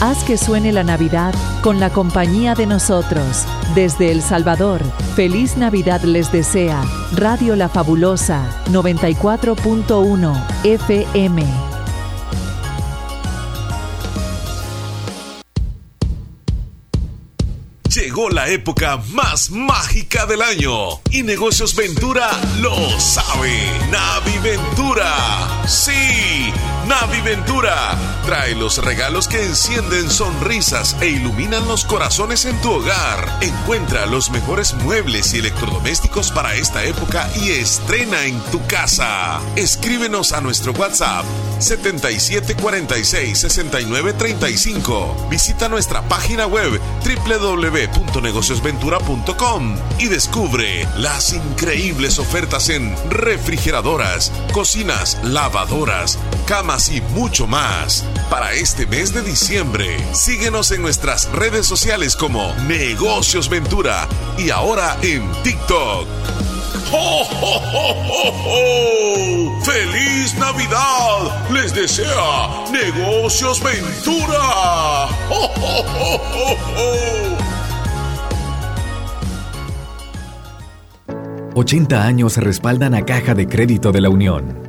Haz que suene la Navidad con la compañía de nosotros. Desde El Salvador, feliz Navidad les desea Radio La Fabulosa 94.1 FM. Llegó la época más mágica del año y Negocios Ventura lo sabe. Navi Ventura. Sí, Navi Ventura trae los regalos que encienden sonrisas e iluminan los corazones en tu hogar. Encuentra los mejores muebles y electrodomésticos para esta época y estrena en tu casa. Escríbenos a nuestro WhatsApp 77466935. Visita nuestra página web www.negociosventura.com y descubre las increíbles ofertas en refrigeradoras, cocinas, lavadoras, camas y mucho más. Para este mes de diciembre, síguenos en nuestras redes sociales como Negocios Ventura y ahora en TikTok. ¡Ho, ho, ho, ho! ¡Feliz Navidad! Les desea Negocios Ventura. ¡Ho, ho, ho, ho, ho! 80 años respaldan a Caja de Crédito de la Unión.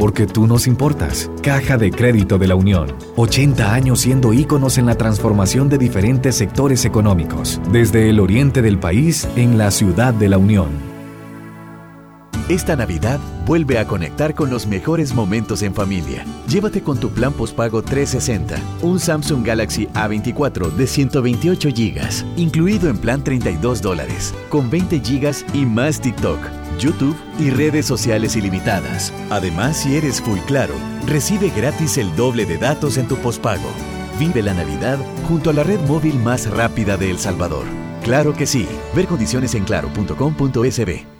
Porque tú nos importas. Caja de Crédito de la Unión. 80 años siendo íconos en la transformación de diferentes sectores económicos. Desde el oriente del país en la ciudad de la Unión. Esta Navidad vuelve a conectar con los mejores momentos en familia. Llévate con tu plan postpago 360 un Samsung Galaxy A24 de 128 GB, incluido en plan 32 dólares, con 20 GB y más TikTok, YouTube y redes sociales ilimitadas. Además, si eres full claro, recibe gratis el doble de datos en tu postpago. Vive la Navidad junto a la red móvil más rápida de El Salvador. Claro que sí. Ver condiciones en claro.com.sb.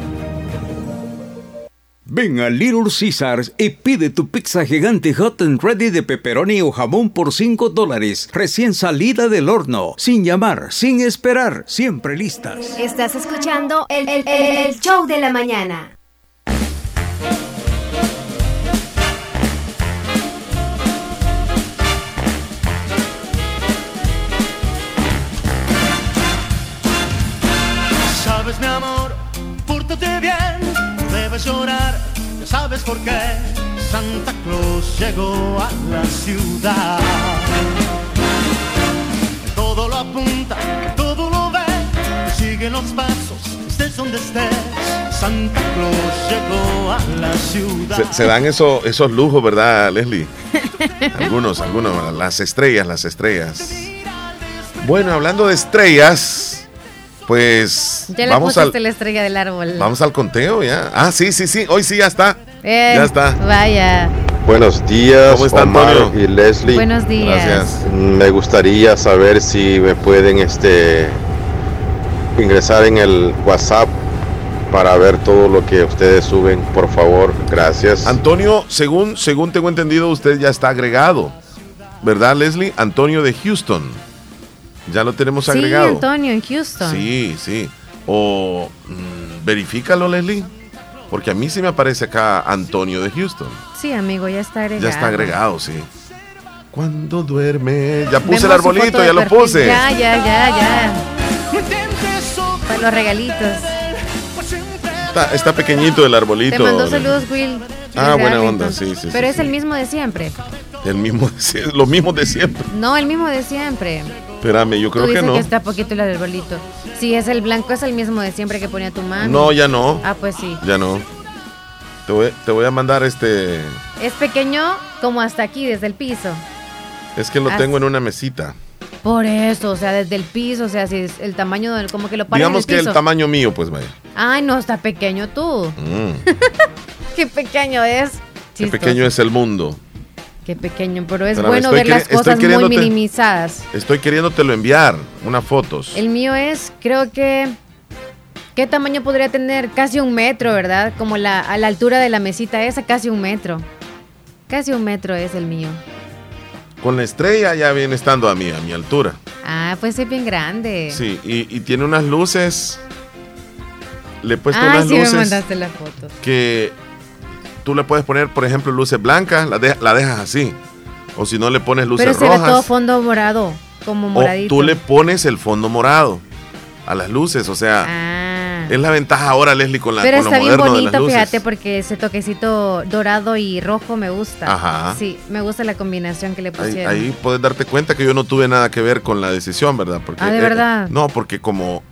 Ven a Little Caesars y pide tu pizza gigante hot and ready de pepperoni o jamón por 5 dólares, recién salida del horno, sin llamar, sin esperar, siempre listas. Estás escuchando el, el- el- el show de la mañana. Sabes por qué. Santa Claus llegó a la ciudad. Todo lo apunta, todo lo ve, sigue los pasos, estés donde estés. Santa Claus llegó a la ciudad. Se, se dan eso- esos lujos, ¿verdad, Leslie? Algunos, algunos, las estrellas, las estrellas. Bueno, hablando de estrellas, pues Ya le vamos pusiste al, la estrella del árbol. vamos al conteo ya. Ah, sí, sí, sí, hoy sí ya está. Eh, Ya está. Vaya. Buenos días, ¿Cómo está, Omar Antonio? y Leslie. Buenos días. Gracias. Me gustaría saber si me pueden este ingresar en el WhatsApp para ver todo lo que ustedes suben, por favor. Gracias. Antonio, según, según tengo entendido, usted ya está agregado. ¿Verdad, Leslie? Antonio de Houston. Ya lo tenemos Sí, agregado. Antonio, en Houston. Sí, sí. O mm, verifícalo, Leslie. Porque a mí sí me aparece acá Antonio de Houston. Sí, amigo, ya está agregado. Ya está agregado, sí. Cuando duerme. Ya puse Vemos el arbolito, ya lo perfil. puse. Ya, ya, ya, ya. Para los regalitos. Está, está pequeñito el arbolito. Te mandó saludos, Will. Ah, buena Arlington. onda, sí, sí, Pero sí, es sí. el mismo de siempre. El mismo, de sie- lo mismo de siempre. No, el mismo de siempre. Espérame, yo creo Tú que no. que está poquito el arbolito. Sí, es el blanco, es el mismo de siempre que ponía tu mano. No, ya no. Ah, pues sí. Ya no. Te voy, te voy a mandar este. Es pequeño como hasta aquí, desde el piso. Es que lo tengo en una mesita. Por eso, o sea, desde el piso, o sea, si es el tamaño del, como que lo paras en Digamos el que el tamaño mío, pues vaya. Ay, no, está pequeño tú. Mm, Qué pequeño es. qué Chistoso. pequeño es el mundo. Qué pequeño, pero es bueno ver las cosas muy minimizadas. Estoy queriéndotelo enviar. Unas fotos. El mío es, creo que. ¿Qué tamaño podría tener? Casi un metro, ¿verdad? Como la, a la altura de la mesita esa, casi un metro. Casi un metro es el mío. Con la estrella ya viene estando a mí, a mi altura. Ah, pues es bien grande. Sí, y, y tiene unas luces. Le he puesto ah, unas sí, me luces mandaste la foto. que tú le puedes poner, por ejemplo, luces blancas, la, de- la dejas así. O si no le pones luces Pero se rojas. ve todo fondo morado, como o moradito. tú le pones el fondo morado a las luces. O sea, Ah. es la ventaja ahora, Leslie, con, la, Pero con lo está bien bonito, fíjate, porque ese toquecito dorado y rojo me gusta. Ajá. Sí, me gusta la combinación que le pusieron. ahí puedes darte cuenta que yo no tuve nada que ver con la decisión, ¿verdad? Porque, Ah, ¿de verdad? no, porque como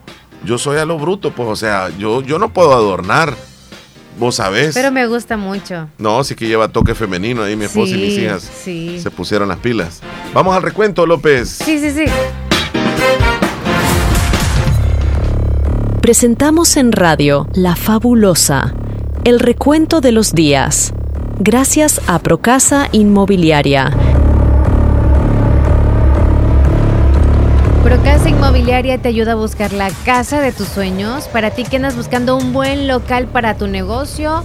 yo soy a lo bruto, pues, o sea, yo, yo no puedo adornar. Vos sabés. Pero me gusta mucho. No, sí que lleva toque femenino ahí mi esposa y mis hijas. sí. Se pusieron las pilas. Vamos al recuento, López. Sí, sí, sí. Presentamos en radio La Fabulosa, el recuento de los días. Gracias a Procasa Inmobiliaria. Procasa Inmobiliaria te ayuda a buscar la casa de tus sueños. Para ti que andas buscando un buen local para tu negocio,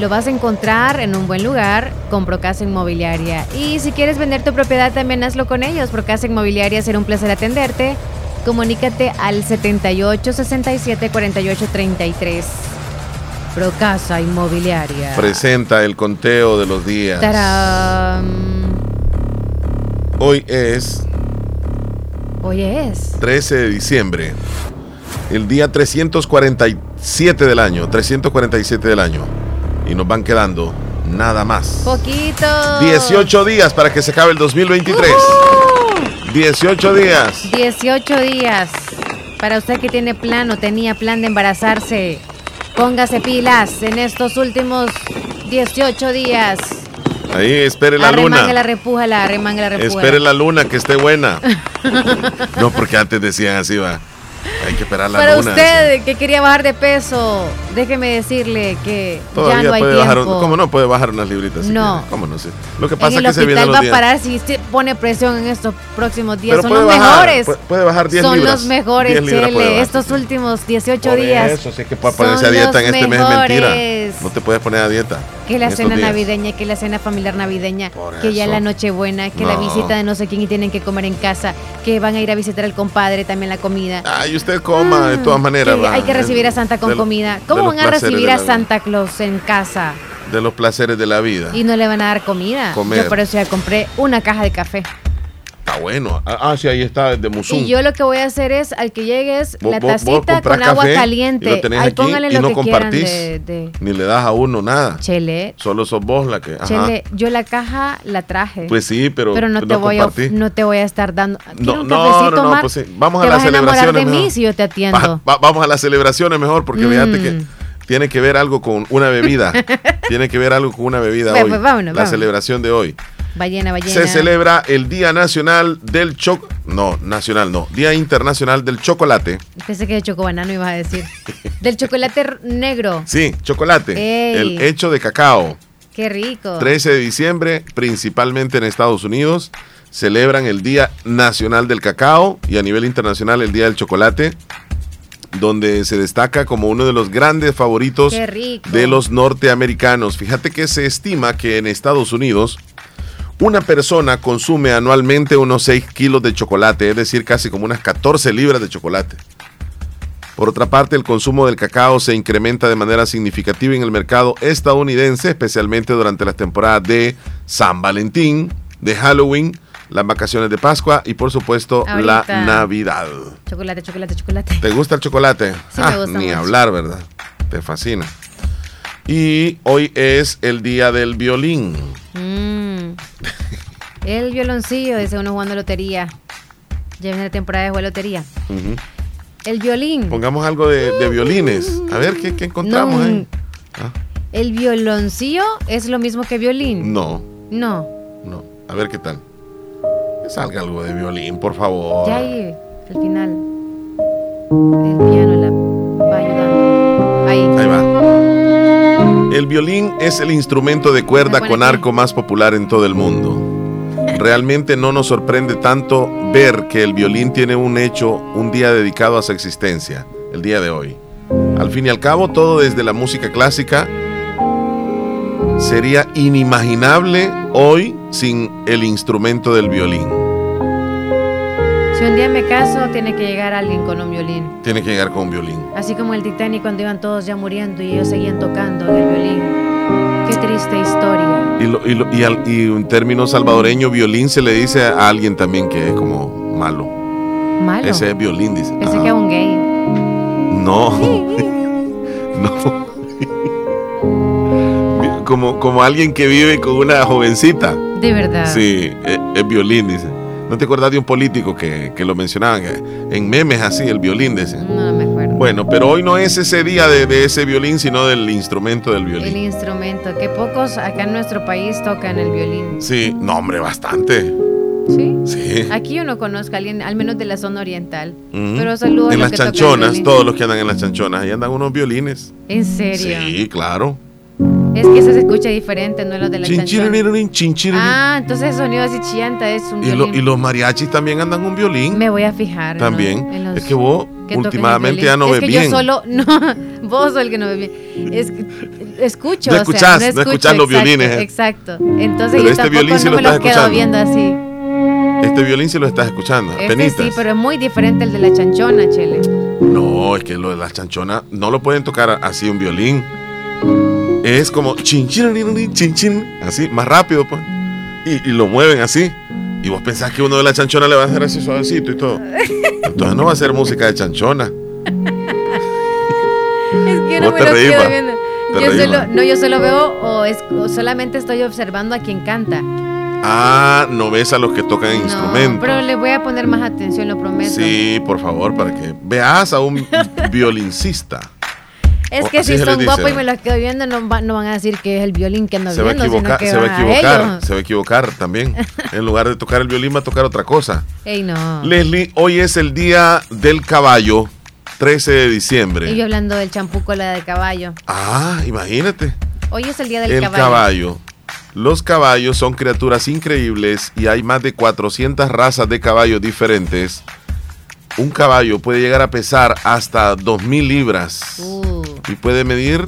lo vas a encontrar en un buen lugar con Procasa Inmobiliaria. Y si quieres vender tu propiedad, también hazlo con ellos. Procasa Inmobiliaria será un placer atenderte. Comunícate al 78 67 48 33. Procasa Inmobiliaria. Presenta el conteo de los días. Tarán. Hoy es Hoy es. 13 de diciembre. El día 347 del año. 347 del año. Y nos van quedando nada más. Poquito. 18 días para que se acabe el 2023. 18 días. 18 días. Para usted que tiene plan o tenía plan de embarazarse, póngase pilas en estos últimos 18 días. Ahí espere la luna. repújala, arremángala, repújala. Espere la luna que esté buena. No, porque antes decían así, va. Hay que esperar la Para luna. usted que quería bajar de peso, déjeme decirle que Todavía ya no hay puede tiempo. bajar. ¿Cómo no puede bajar unas libritas? No. ¿Cómo no? Sí. Lo que en pasa el es que se los va a parar si pone presión en estos próximos días. Pero Son puede los bajar, mejores. puede- puede bajar 10 Son libras. los mejores, 10 libras puede Chele. Estos últimos 18 Por días. Eso sí que para son ponerse a dieta en los este mes es mentira. mejores. No te puedes poner a dieta. Que la cena días. navideña, que la cena familiar navideña, que ya eso. la Nochebuena, que la visita de no sé quién y tienen que comer en casa, que van a ir a visitar al compadre, también la comida. Ay, usted coma de todas maneras. Que hay que recibir a Santa con De comida. ¿Cómo van a recibir a. Santa Claus en casa De los placeres de la vida. y no le van a dar comida? Comer. Yo por eso ya compré una caja de café. Bueno. Ah, ah, sí, ahí está, de Musum. Y yo lo que voy a hacer es, al que llegues, la tacita con agua café y caliente. lo tenés Ahí aquí póngale y lo no que compartís. quieran de, de- Ni le das a uno nada. Chele. Solo sos vos la que. Ajá. Chele, yo la caja la traje. Pues sí, pero, no, no te voy a, no te voy a estar dando. ¿Quieres No, un no, no, no, pues sí. Vamos a Te las a celebraciones. de mí si yo te atiendo. Va- va- vamos a las celebraciones mejor, porque fíjate que Mm. tiene que ver algo con una bebida. tiene que ver algo con una bebida hoy. pues, vámonos, la vámonos. celebración de hoy. Ballena, ballena. Se celebra el Día Nacional del Choc... No, nacional no. Día Internacional del Chocolate. Pensé que de chocobanano ibas a decir. Del chocolate negro. Sí, chocolate. Ey. El hecho de cacao. Qué rico. 13 de diciembre, principalmente en Estados Unidos, celebran el Día Nacional del Cacao y a nivel internacional el Día del Chocolate, donde se destaca como uno de los grandes favoritos de los norteamericanos. Fíjate que se estima que en Estados Unidos una persona consume anualmente unos 6 kilos de chocolate, es decir, casi como unas 14 libras de chocolate. Por otra parte, el consumo del cacao se incrementa de manera significativa en el mercado estadounidense, especialmente durante las temporadas de San Valentín, de Halloween, las vacaciones de Pascua y por supuesto la. Navidad. Chocolate, chocolate, chocolate. ¿Te gusta el chocolate? Sí, me gusta ni mucho. hablar, ¿verdad? Te fascina. Y hoy es el día del violín. Mm. El violoncillo, dice uno jugando lotería. Ya viene la temporada de jugar lotería. El violín. Pongamos algo de, de violines. A ver qué, qué encontramos No, ahí. El violoncillo es lo mismo que violín. No, No. no. A ver qué tal. Que salga algo de violín, por favor. Ya ahí, al final. El piano El violín es el instrumento de cuerda con arco más popular en todo el mundo. Realmente no nos sorprende tanto ver que el violín tiene un hecho, un día dedicado a su existencia, el día de hoy. Al fin y al cabo, todo desde la música clásica sería inimaginable hoy sin el instrumento del violín. Si un día me caso, tiene que llegar alguien con un violín. Tiene que llegar con un violín. Así como el Titanic cuando iban todos ya muriendo y ellos seguían tocando en el violín. Qué triste historia. Y, lo- y lo- y al- y en términos salvadoreño, violín se le dice a alguien también que es como malo. Malo. Ese es violín, dice. Pensé Ajá. que era un gay. No. no. Como, como alguien que vive con una jovencita. De verdad. Sí, es, es violín, dice. ¿No te acuerdas de un político que, que lo mencionaban? que En memes así, el violín, dice. No me acuerdo. Bueno, pero hoy no es ese día de, de ese violín, sino del instrumento del violín. El instrumento, que pocos acá en nuestro país tocan el violín. Sí, no, hombre, bastante. ¿Sí? Sí. Aquí yo no conozco a alguien, al menos de la zona oriental. Pero saludos a En los las que chanchonas, todos los que andan en las chanchonas, ahí andan unos violines. ¿En serio? Sí, claro. Es que eso se escucha diferente, no es lo de la chanchona. Chinchiririn, chinchiririn. Ah, entonces el sonido así chillanta es un y, lo- y los mariachis también andan un violín. Me voy a fijar. ¿no? También. En los Es que vos últimamente ya no es ves que bien. yo solo, no, vos sos el que no ves bien. Es, escucho, No o sea, escuchás, no escucho, escuchás los exacto, violines, eh. Exacto. Entonces Pero yo este violín sí no lo me estás quedo escuchando. viendo así. Este violín sí lo estás escuchando, Este sí, pero es muy diferente el de la chanchona, Chele. No, es que lo de las chanchonas no lo pueden tocar así un violín. Es como chin, chin, chin, chin, chin, así, más rápido, pues. Y, y lo mueven así. Y vos pensás que uno de las chanchonas le va a hacer así suavecito y todo. Entonces no va a ser música de chanchona. Es que no Vos me te lo reís, quedo va. viendo. Te Yo reís, solo, no, yo solo veo o, es- o solamente estoy observando a quien canta. Ah, no ves a los que tocan No, instrumentos. pero le voy a poner más atención, lo prometo. Sí, por favor, para que veas a un violincista. Es que si son guapos y me los quedo viendo, no, va- no van a decir que es el violín que ando Se va viendo, equivocar, sino que se va a equivocar, se va a equivocar también. En lugar de tocar el violín va a tocar otra cosa. Ey, no. Leslie, hoy es el día del caballo, 13 de Y diciembre. yo hablando del champú cola de caballo. Ah, imagínate. Hoy es el día del el caballo. caballo. Los caballos son criaturas increíbles y hay más de 400 razas de caballos diferentes. Un caballo puede llegar a pesar hasta 2.000 libras Uh. Y puede medir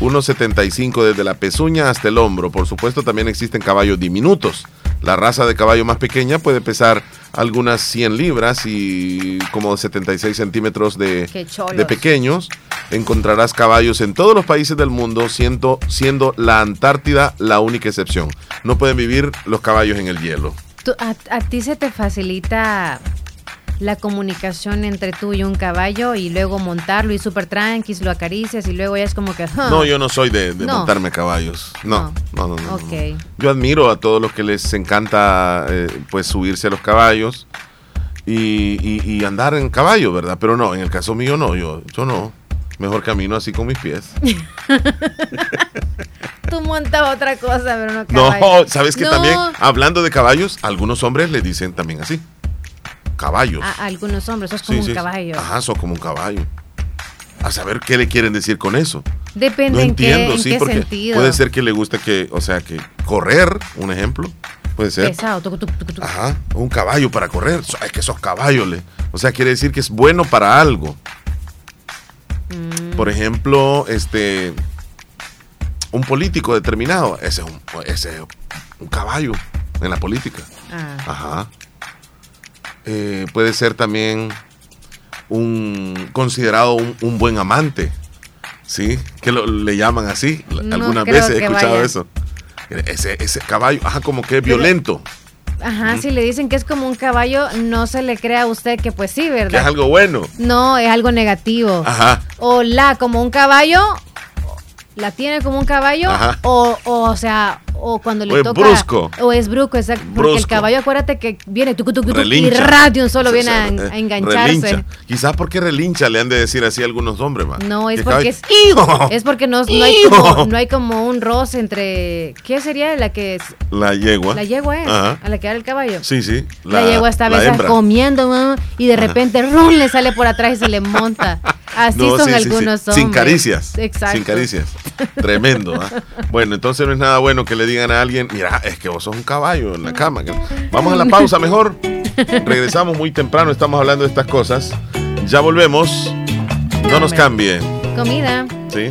1,75 desde la pezuña hasta el hombro. Por supuesto, también existen caballos diminutos. La raza de caballo más pequeña puede pesar algunas 100 libras y como 76 centímetros de, pequeños. Encontrarás caballos en todos los países del mundo, siendo, siendo la Antártida la única excepción. No pueden vivir los caballos en el hielo. A ti se te facilita la comunicación entre tú y un caballo y luego montarlo y súper tranquis, lo acaricias y luego ya es como que... No, yo no soy de, de No. montarme caballos. No, no, no, no. no. Ok. Yo admiro a todos los que les encanta eh, pues subirse a los caballos y, y- y andar en caballo, ¿verdad? Pero no, en el caso mío no, yo, yo no. Mejor camino así con mis pies. Tú montas otra cosa, pero no No, caballo. ¿sabes que No. también, hablando de caballos, algunos hombres le dicen también así. Caballos. A, algunos hombres, sos como Sí, un sí. caballo. Ajá, sos como un caballo. A saber qué le quieren decir con eso. Depende no en entiendo, qué, en sí, qué porque sentido. puede ser que le guste que, o sea, que correr, un ejemplo, puede ser. Pesado. Ajá, un caballo para correr. Es que esos caballos, le, o sea, quiere decir que es bueno para algo. Mm. Por ejemplo, este, un político determinado, ese es un, ese es un caballo en la política. Ah. Ajá. Eh, puede ser también un considerado un, un buen amante, ¿sí? Que lo- le llaman así. No Algunas veces he escuchado vaya. eso. Ese, ese caballo, ajá, como que es Pero- violento, Ajá, si le dicen que es como un caballo, no se le crea a usted que pues sí, que es ¿verdad? algo bueno. No, es algo negativo. Ajá. O la como un caballo, la tiene como un caballo, Ajá. o, o, o sea, o cuando le O es toca. brusco. O es brusco, exacto. Porque el caballo, acuérdate que viene tucu, tucu, tucu, y radio solo viene a, a engancharse. Relincha. Quizás porque relincha le han de decir así a algunos hombres, más. No, es Que porque es, caballo- es porque no, no hay como, no hay como un roce entre. ¿Qué sería la que es? La yegua. La yegua es, Ajá. a la que da el caballo. Sí, sí. La, yegua está a veces comiendo y de repente ¡rum! le sale por atrás y se le monta. Así No, son sí, sí, sí. algunos hombres. Sin caricias. Exacto. Sin caricias. Tremendo. ¿ah? Bueno, entonces no es nada bueno que le digan a alguien, mira, es que vos sos un caballo en la cama. Vamos a la pausa mejor. Regresamos muy temprano, estamos hablando de estas cosas. Ya volvemos. No nos cambie. Comida. ¿Sí?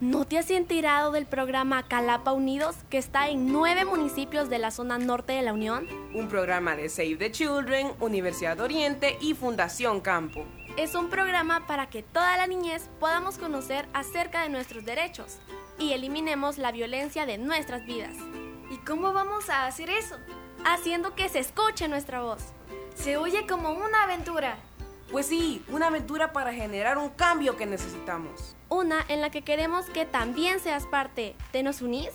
¿No te has enterado del programa Calapa Unidos que está en nueve municipios de la zona norte de la Unión? Un programa de Save the Children, Universidad Oriente y Fundación Campo. Es un programa para que toda la niñez podamos conocer acerca de nuestros derechos y eliminemos la violencia de nuestras vidas. ¿Y cómo vamos a hacer eso? Haciendo que se escuche nuestra voz. Se oye como una aventura. Pues sí, una aventura para generar un cambio que necesitamos. Una en la que queremos que también seas parte. ¿Te nos unís?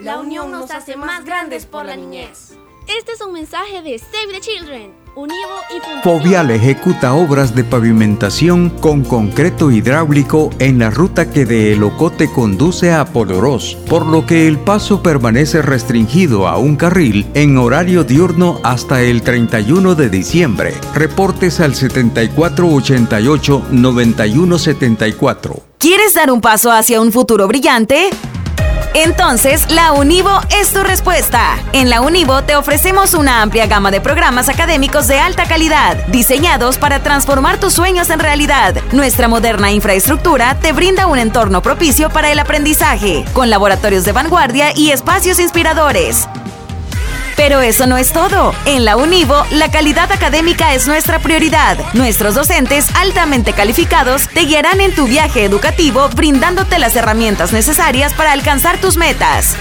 La unión nos hace más grandes por la niñez. Este es un mensaje de Save the Children, Univo y Fundación. Fovial ejecuta obras de pavimentación con concreto hidráulico en la ruta que de El Ocote conduce a Polorós, por lo que el paso permanece restringido a un carril en horario diurno hasta el 31 de diciembre. Reportes al 7488-9174. ¿Quieres dar un paso hacia un futuro brillante? Entonces, la Univo es tu respuesta. En la Univo te ofrecemos una amplia gama de programas académicos de alta calidad, diseñados para transformar tus sueños en realidad. Nuestra moderna infraestructura te brinda un entorno propicio para el aprendizaje, con laboratorios de vanguardia y espacios inspiradores. Pero eso no es todo. En la Univo, la calidad académica es nuestra prioridad. Nuestros docentes altamente calificados te guiarán en tu viaje educativo brindándote las herramientas necesarias para alcanzar tus metas.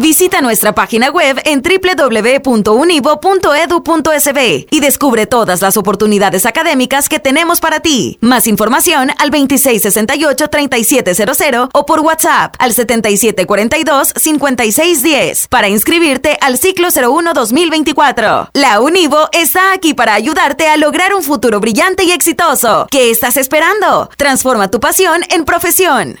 Visita nuestra página web en www.univo.edu.sb y descubre todas las oportunidades académicas que tenemos para ti. Más información al 2668-3700 o por WhatsApp al 7742-5610 para inscribirte al ciclo 01-2024. La Univo está aquí para ayudarte a lograr un futuro brillante y exitoso. ¿Qué estás esperando? Transforma tu pasión en profesión.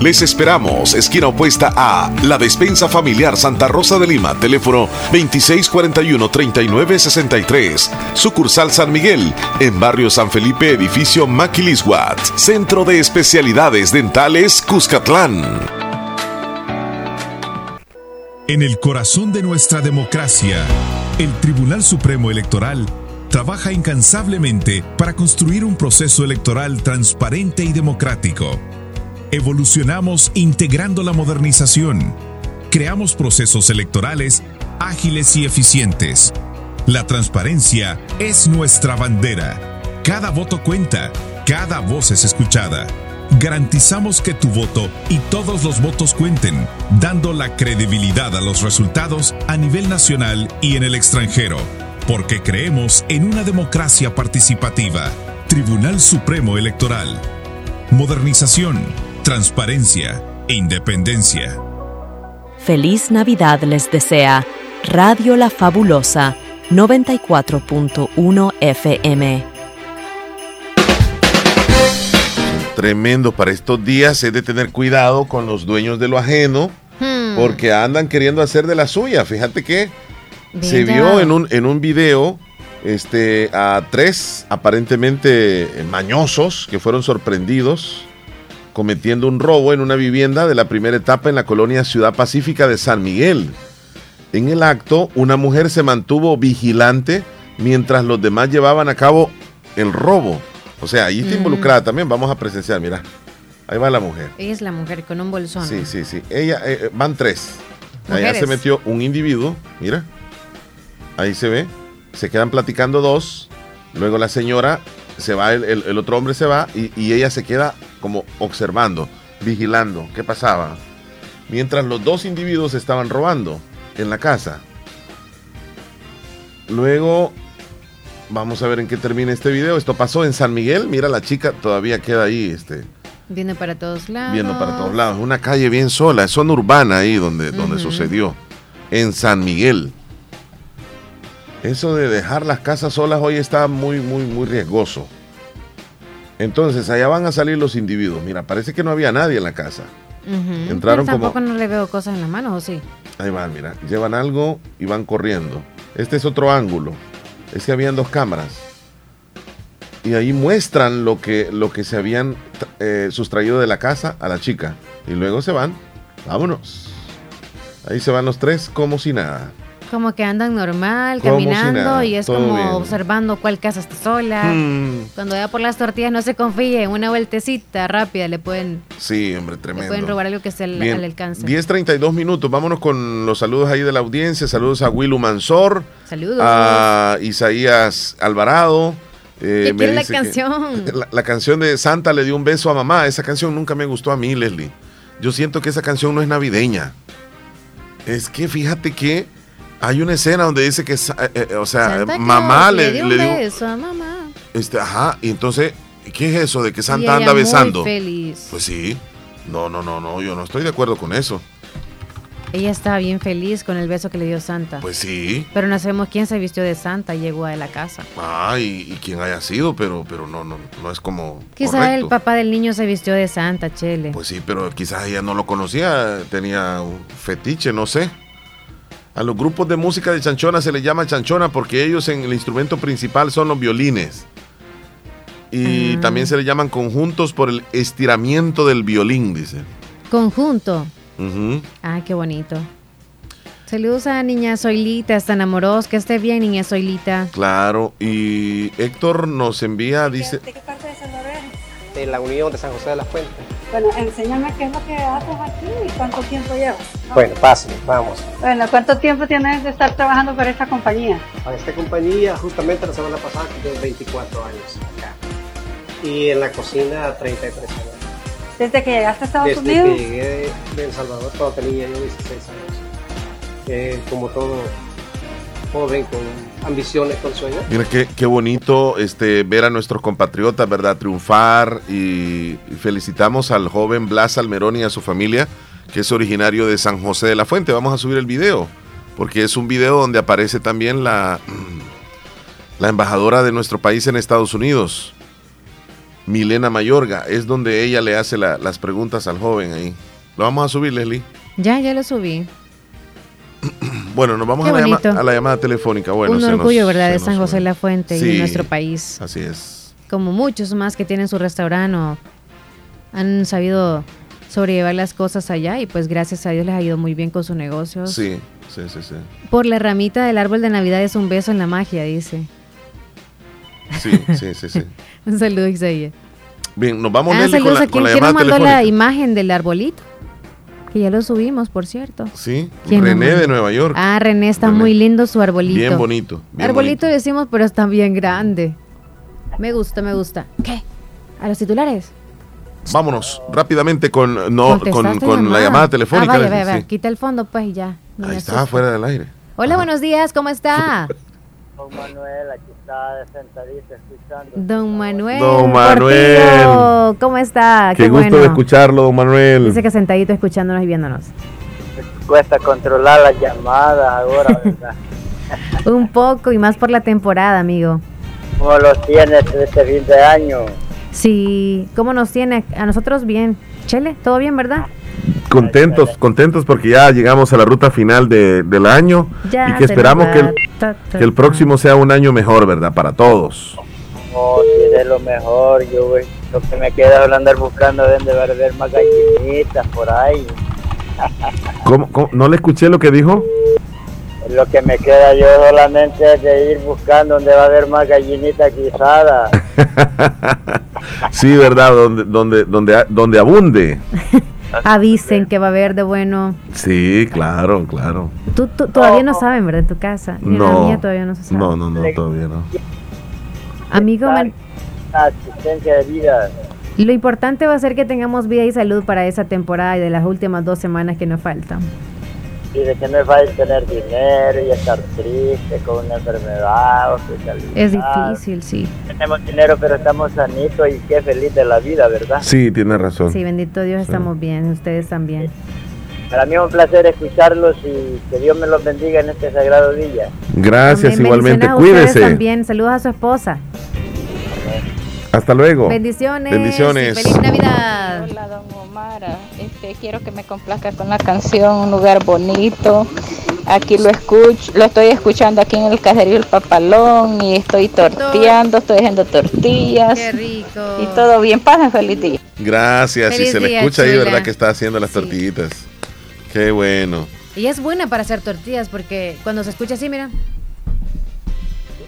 Les esperamos, esquina opuesta a La Despensa Familiar Santa Rosa de Lima, teléfono 2641-3963, sucursal San Miguel, en barrio San Felipe, edificio Maquilisguat, Centro de Especialidades Dentales Cuscatlán. En el corazón de nuestra democracia, el Tribunal Supremo Electoral trabaja incansablemente para construir un proceso electoral transparente y democrático. Evolucionamos integrando la modernización. Creamos procesos electorales ágiles y eficientes. La transparencia es nuestra bandera. Cada voto cuenta, cada voz es escuchada. Garantizamos que tu voto y todos los votos cuenten, dando la credibilidad a los resultados a nivel nacional y en el extranjero, porque creemos en una democracia participativa. Tribunal Supremo Electoral. Modernización transparencia e independencia. Feliz Navidad les desea Radio La Fabulosa 94.1 FM. Tremendo para estos días es de tener cuidado con los dueños de lo ajeno Hmm. porque andan queriendo hacer de la suya. Fíjate que se vio en un, en un video este, a tres aparentemente mañosos que fueron sorprendidos cometiendo un robo en una vivienda de la primera etapa en la colonia Ciudad Pacífica de San Miguel. En el acto, una mujer se mantuvo vigilante mientras los demás llevaban a cabo el robo. O sea, ahí está Mm. involucrada también. Vamos a presenciar, mira. Ahí va la mujer. Es la mujer con un bolsón. Sí, sí, sí. Ella, eh, eh, van tres. Allá Mujeres. se metió un individuo, mira. Ahí se ve. Se quedan platicando dos. Luego la señora se va, el, el- el otro hombre se va y, y ella se queda como observando, vigilando qué pasaba. Mientras los dos individuos estaban robando en la casa. Luego, vamos a ver en qué termina este video. Esto pasó en San Miguel. Mira, la chica todavía queda ahí, este, Viene para todos lados. viendo para todos lados. Una calle bien sola, es zona urbana ahí donde, donde sucedió. En San Miguel. Eso de dejar las casas solas hoy está muy, muy, muy riesgoso. Entonces, allá van a salir los individuos. Mira, parece que no había nadie en la casa. Ujú. Entraron Pero como- tampoco no le veo cosas en las manos, ¿o sí? Ahí van, mira. Llevan algo y van corriendo. Este es otro ángulo. Es que habían dos cámaras. Y ahí muestran lo que, lo que se habían eh, sustraído de la casa a la chica. Y luego se van. Vámonos. Ahí se van los tres como si nada. Como que andan normal, Como caminando y es como bien. observando cuál casa está sola. Hmm. Cuando vaya por las tortillas no se confíe, una vueltecita rápida le pueden, Sí, hombre, le tremendo. pueden robar algo que esté al, al alcance. 10.32 minutos. Vámonos con los saludos ahí de la audiencia. Saludos a Willu Mansor. Saludos. A Isaías Alvarado. eh, ¿Qué la que- canción? La, la canción de Santa le dio un beso a mamá. Esa canción nunca me gustó a mí, Leslie. Yo siento que esa canción no es navideña. Es que fíjate que hay una escena donde dice que, eh, eh, o sea, Santa mamá le, dio un le dio, beso a mamá. este, ajá, y entonces, ¿qué es eso de que Y Santa ella anda muy besando? feliz. Pues sí. No, no, no, no, yo no estoy de acuerdo con eso. Ella estaba bien feliz con el beso que le dio Santa. Pues sí. Pero no sabemos quién se vistió de Santa y llegó a la casa. Ah, y, y quién haya sido, pero, pero no, no, no es como. Quizá correcto. el papá del niño se vistió de Santa, Chele. Pues sí, pero quizás ella no lo conocía, tenía un fetiche, no sé. A los grupos de música de chanchona se les llama chanchona porque ellos en el instrumento principal son los violines. Y Ah. también se le llaman conjuntos por el estiramiento del violín, dice. Conjunto. Ujú. Ah, qué bonito. Saludos a niña Zoilita, están amorosos. Que esté bien, niña Zoilita. Claro, y Héctor nos envía, dice, qué parte de Salvador eres? de la Unión de San José de las Fuentes. Bueno, enséñame qué es lo que haces aquí y cuánto tiempo llevas. Bueno, pasen, vamos. Bueno, ¿cuánto tiempo tienes de estar trabajando para esta compañía? A esta compañía, justamente la semana pasada, cumplí 24 años acá. Y en la cocina, 33 años. Desde que llegaste a Estados Desde Unidos. que llegué de El Salvador, cuando tenía yo 16 años. Eh, como todo joven con ambiciones, con sueños. mira qué, qué bonito este, ver a nuestros compatriotas, ¿verdad? Triunfar y, y felicitamos al joven Blas Almerón y a su familia, que es originario de San José de la Fuente. Vamos a subir el video, porque es un video donde aparece también la, la embajadora de nuestro país en Estados Unidos, Milena Mayorga. Es donde ella le hace la- las preguntas al joven ahí. Lo vamos a subir, Leslie. Ya, ya lo subí. Bueno, nos vamos a la, llama- bonito. a la llamada telefónica. Bueno, Un se nos- orgullo, ¿verdad? De San José fue. La Fuente y de nuestro país. Así es. Como muchos más que tienen su restaurante o han sabido sobrellevar las cosas allá y pues gracias a Dios les ha ido muy bien con sus negocios. Sí, sí, sí, sí. Por la ramita del árbol de Navidad es un beso en la magia, dice. Sí, sí, sí, sí. Un saludo, Isaías. Bien, nos vamos Ah, Leslie, con la, a con la ¿quién nos llamada mandó la telefónica. imagen del arbolito. Que ya lo subimos, por cierto. Sí, ¿Quién nos René de Nueva York. Ah, René, está René. muy lindo su arbolito. Bien bonito. bien arbolito decimos, pero está bien grande. Me gusta, me gusta. ¿Qué? ¿A los titulares? Vámonos rápidamente con, no, con, ¿Contestaste con la llamada telefónica. Ah, vaya, vaya, vaya. sí. Quita el fondo, pues, y ya. Ahí está, fuera del aire. Hola, buenos días, ¿cómo está? Don Manuel, aquí está sentadito escuchando. Don Manuel. Don Manuel. Portillo, ¿Cómo está? Qué, gusto bueno. de escucharlo, don Manuel. Dice que sentadito escuchándonos y viéndonos. Cuesta controlar las llamadas ahora, ¿verdad? Un poco y más por la temporada, amigo. ¿Cómo los tienes este fin de año? Sí, ¿cómo nos tiene? A nosotros bien. Chele, ¿todo bien, verdad? Contentos, contentos porque ya llegamos a la ruta final de- del año Ya y que esperamos que el, que el próximo sea un año mejor, ¿verdad? Para todos. Oh, si es lo mejor, yo güey, lo que me queda es andar buscando dónde va a haber más gallinitas por ahí. ¿Cómo, cómo? no le escuché lo que dijo? Lo que me queda yo solamente es de ir buscando donde va a haber más gallinitas guisadas. Sí, ¿verdad? Donde, donde, donde, donde abunde. Avisen que va a haber de bueno. Sí, claro, claro. Tú, tú- todavía no saben, ¿verdad? En tu casa. Ni en la No, mía todavía no se sabe. no, no, no, todavía no. Amigo, Man- La asistencia de vida. lo importante va a ser que tengamos vida y salud para esa temporada y de las últimas dos semanas que nos faltan. Y de que no es fácil tener dinero y estar triste con una enfermedad, hospitalidad. Es difícil, sí. Tenemos dinero, pero estamos sanitos y qué feliz de la vida, ¿verdad? Sí, tiene razón. Sí, bendito Dios, estamos bien. Ustedes también. Para mí es un placer escucharlos y que Dios me los bendiga en este sagrado día. Gracias, Amén. igualmente. Cuídese. también. Saludos a su esposa. Hasta luego. Bendiciones. Bendiciones. y Feliz Navidad. Hola, don Omar. Este, quiero que me complazca con la canción Un lugar bonito. Aquí lo escucho, lo estoy escuchando aquí en el caserío El Papalón y estoy torteando, estoy haciendo tortillas. Qué rico. Y todo bien, pasen feliz día. Gracias. Feliz y se le escucha ahí, chula. ¿verdad? Que está haciendo las tortillitas. Qué bueno. Y es buena para hacer tortillas porque cuando se escucha así, mira.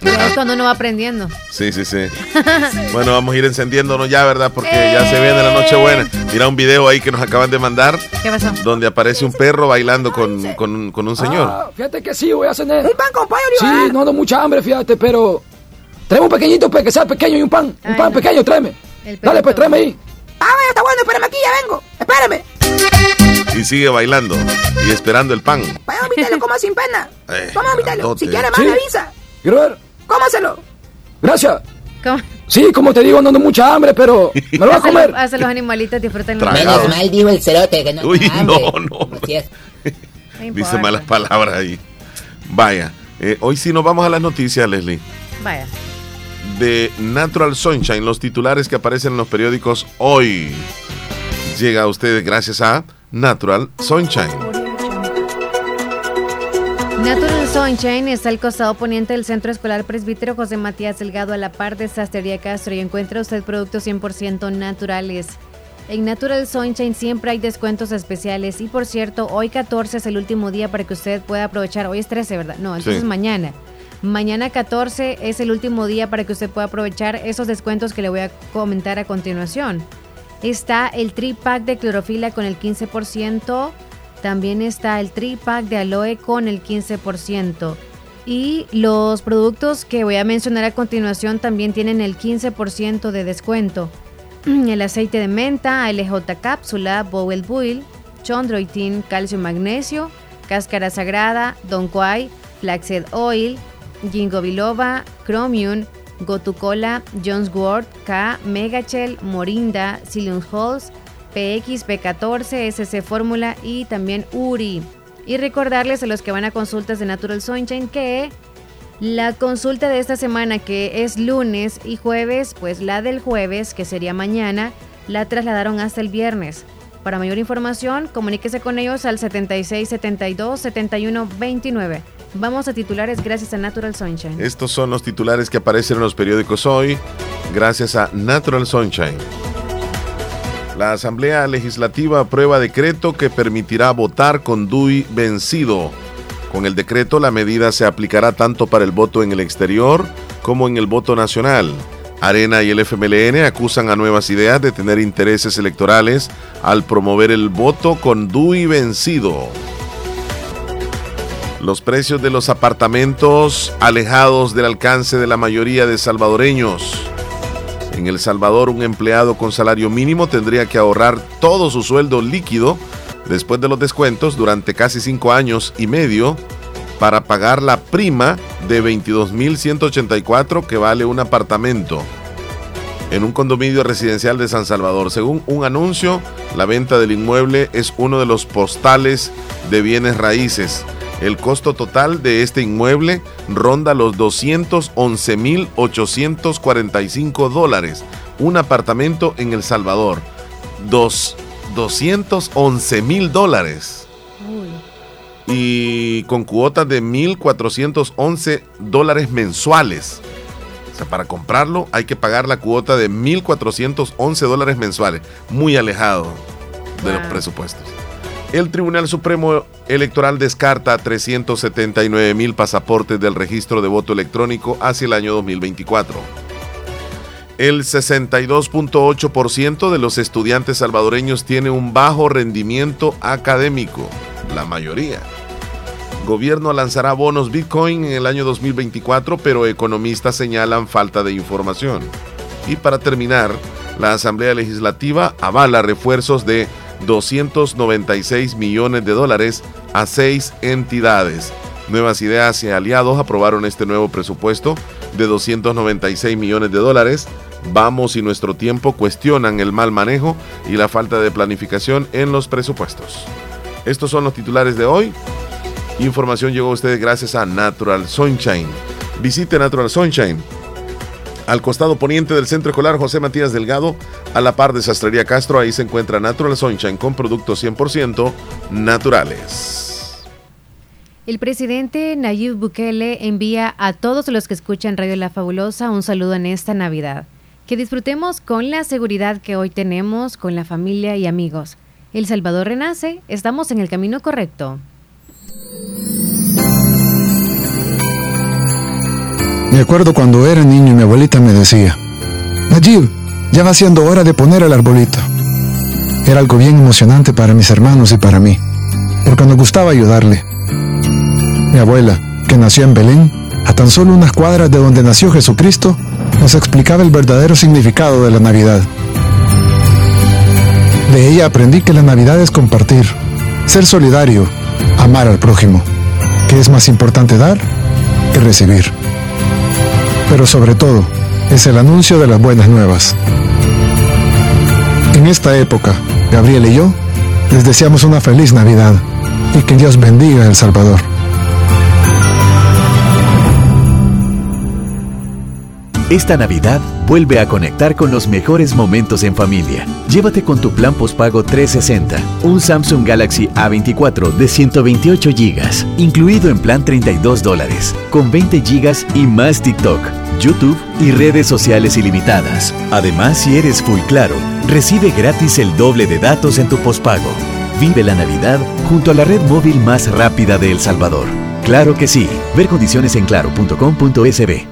Es cuando uno va aprendiendo. Sí, sí, sí. Bueno, vamos a ir encendiéndonos ya, ¿verdad? Porque ya se viene la noche buena. Mira un video ahí que nos acaban de mandar ¿Qué pasó? donde aparece un perro bailando con, con un- con un señor. Ah, fíjate que sí, voy a cenar. ¿Un pan con pollo, Sí, no ando mucha hambre, fíjate, pero... Tráeme un pequeñito, pues, que sea pequeño y un pan. Un pan pequeño, tráeme. Dale, pues, tráeme ahí. Ah, vaya, está bueno, espérame aquí, ya vengo. Espérame. Y sigue bailando y esperando el pan. Vaya, Vitelo, coma sin pena. Eh, Vamos, Vitelo. grandote. Si quiere más, Sí. me avisa. Quiero ver. Cómaselo. Gracias. ¿Cómo? Sí, como te digo, no ando mucha hambre, pero me lo voy a comer. los, hasta los animalitos disfrutan. Menos mal dijo el cerote que no Uy, hambre. no, no. Dice malas palabras ahí. Vaya, eh, hoy sí nos vamos a las noticias, Leslie. Vaya. De Natural Sunshine, los titulares que aparecen en los periódicos hoy. Llega a ustedes gracias a Natural Sunshine. Natural Sunshine está al costado poniente del Centro Escolar Presbítero José Matías Delgado a la par de Sastrería Castro y encuentra usted productos 100% naturales. En Natural Sunshine siempre hay descuentos especiales y por cierto, hoy 14 es el último día para que usted pueda aprovechar. Hoy es 13, ¿verdad? No, entonces Sí. mañana. Mañana 14 es el último día para que usted pueda aprovechar esos descuentos que le voy a comentar a continuación. Está el tri-pack de clorofila con el 15%. También está el tri-pack de aloe con el 15%. Y los productos que voy a mencionar a continuación también tienen el 15% de descuento. El aceite de menta, LJ cápsula, Bowel Buil, chondroitin, calcio magnesio, cáscara sagrada, Don Quai, flaxseed oil, ginkgo biloba, chromium, gotucola, Jones Wort, K, Megachel, Morinda, Psyllium Halls, PX, P14, SC Fórmula y también URI. Y recordarles a los que van a consultas de Natural Sunshine que la consulta de esta semana, que es lunes y jueves, pues la del jueves, que sería mañana, la trasladaron hasta el viernes. Para mayor información, comuníquese con ellos al 76 72 71 29. Vamos a titulares gracias a Natural Sunshine. Estos son los titulares que aparecen en los periódicos hoy, gracias a Natural Sunshine. La Asamblea Legislativa aprueba decreto que permitirá votar con DUI vencido. Con el decreto, la medida se aplicará tanto para el voto en el exterior como en el voto nacional. Arena y el FMLN acusan a Nuevas Ideas de tener intereses electorales al promover el voto con DUI vencido. Los precios de los apartamentos alejados del alcance de la mayoría de salvadoreños. En El Salvador, un empleado con salario mínimo tendría que ahorrar todo su sueldo líquido después de los descuentos durante casi cinco años y medio para pagar la prima de 22.184 que vale un apartamento en un condominio residencial de San Salvador. Según un anuncio, la venta del inmueble es uno de los postales de bienes raíces. El costo total de este inmueble ronda los 211.845 dólares. Un apartamento en El Salvador. Dos, 211 mil dólares. Y con cuotas de 1.411 dólares mensuales. O sea, para comprarlo hay que pagar la cuota de 1.411 dólares mensuales. Muy alejado de los presupuestos. El Tribunal Supremo Electoral descarta 379 mil pasaportes del registro de voto electrónico hacia el año 2024. El 62.8% de los estudiantes salvadoreños tiene un bajo rendimiento académico, la mayoría. Gobierno lanzará bonos Bitcoin en el año 2024, pero economistas señalan falta de información. Y para terminar, la Asamblea Legislativa avala refuerzos de 296 millones de dólares a seis entidades. Nuevas Ideas y aliados aprobaron este nuevo presupuesto de 296 millones de dólares. Vamos y nuestro tiempo cuestionan el mal manejo y la falta de planificación en los presupuestos. Estos son los titulares de hoy. Información llegó a ustedes gracias a Natural Sunshine. Visite Natural Sunshine al costado poniente del Centro Escolar José Matías Delgado, a la par de Sastrería Castro, ahí se encuentra Natural Sunshine con productos 100% naturales. El presidente Nayib Bukele envía a todos los que escuchan Radio La Fabulosa un saludo en esta Navidad. Que disfrutemos con la seguridad que hoy tenemos con la familia y amigos. El Salvador renace, estamos en el camino correcto. Me acuerdo cuando era niño y mi abuelita me decía, Najib, ya va siendo hora de poner el arbolito. Era algo bien emocionante para mis hermanos y para mí, porque nos gustaba ayudarle. Mi abuela, que nació en Belén, a tan solo unas cuadras de donde nació Jesucristo, nos explicaba el verdadero significado de la Navidad. De ella aprendí que la Navidad es compartir, ser solidario, amar al prójimo, que es más importante dar que recibir pero sobre todo es el anuncio de las buenas nuevas. En esta época, Gabriel y yo les deseamos una feliz Navidad y que Dios bendiga a El Salvador. Esta Navidad vuelve a conectar con los mejores momentos en familia. Llévate con tu plan postpago 360 un Samsung Galaxy A24 de 128 GB, incluido en plan 32 dólares, con 20 GB y más TikTok, YouTube y redes sociales ilimitadas. Además, si eres Full Claro, recibe gratis el doble de datos en tu postpago. Vive la Navidad junto a la red móvil más rápida de El Salvador. Claro que sí. Ver condiciones en claro.com.sb.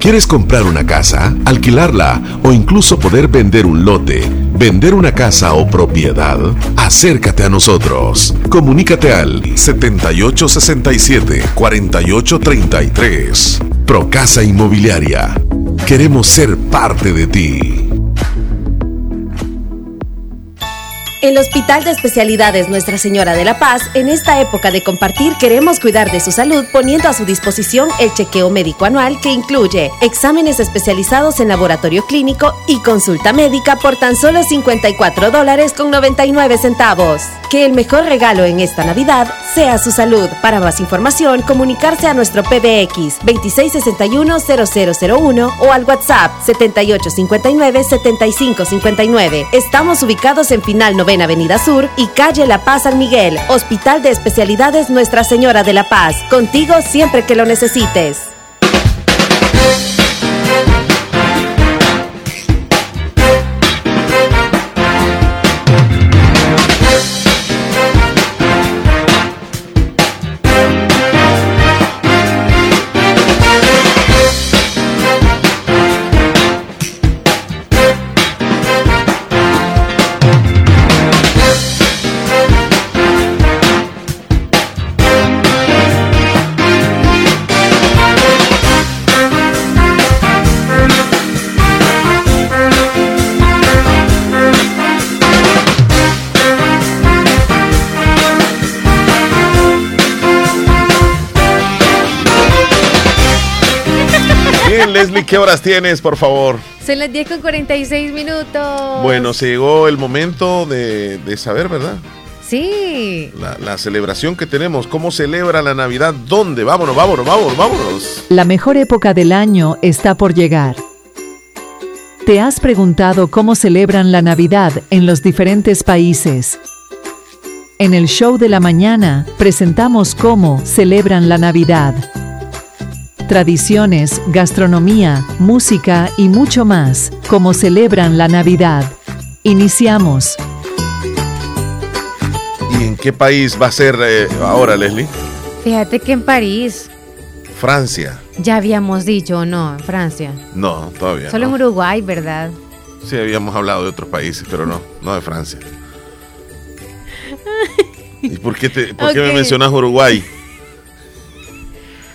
¿Quieres comprar una casa, alquilarla o incluso poder vender un lote, vender una casa o propiedad? Acércate a nosotros. Comunícate al 7867-4833. Procasa Inmobiliaria. Queremos ser parte de ti. El Hospital de Especialidades Nuestra Señora de la Paz, en esta época de compartir, queremos cuidar de su salud poniendo a su disposición el chequeo médico anual que incluye exámenes especializados en laboratorio clínico y consulta médica por tan solo 54 dólares con 99 centavos. Que el mejor regalo en esta Navidad sea su salud. Para más información, comunicarse a nuestro PBX 2661-0001 o al WhatsApp 7859-7559. Estamos ubicados en Final 9 Avenida Sur y Calle La Paz San Miguel, Hospital de Especialidades Nuestra Señora de la Paz. Contigo siempre que lo necesites. ¿Qué horas tienes, por favor? Son las 10 con 46 minutos. Bueno, se llegó el momento de, de saber, ¿verdad? Sí. La, la celebración que tenemos, cómo celebra la Navidad, dónde, vámonos, vámonos, vámonos, vámonos. La mejor época del año está por llegar. ¿Te has preguntado cómo celebran la Navidad en los diferentes países? En el show de la mañana presentamos cómo celebran la Navidad. Tradiciones, gastronomía, música y mucho más, cómo celebran la Navidad. Iniciamos. ¿Y en qué país va a ser eh, ahora, Leslie? Fíjate que en París, Francia. ya habíamos dicho, ¿no? En Francia. No, todavía. Solo no. en Uruguay, ¿verdad? Sí, habíamos hablado de otros países, pero no, no de Francia. ¿Y por qué, te, por qué me mencionas Uruguay?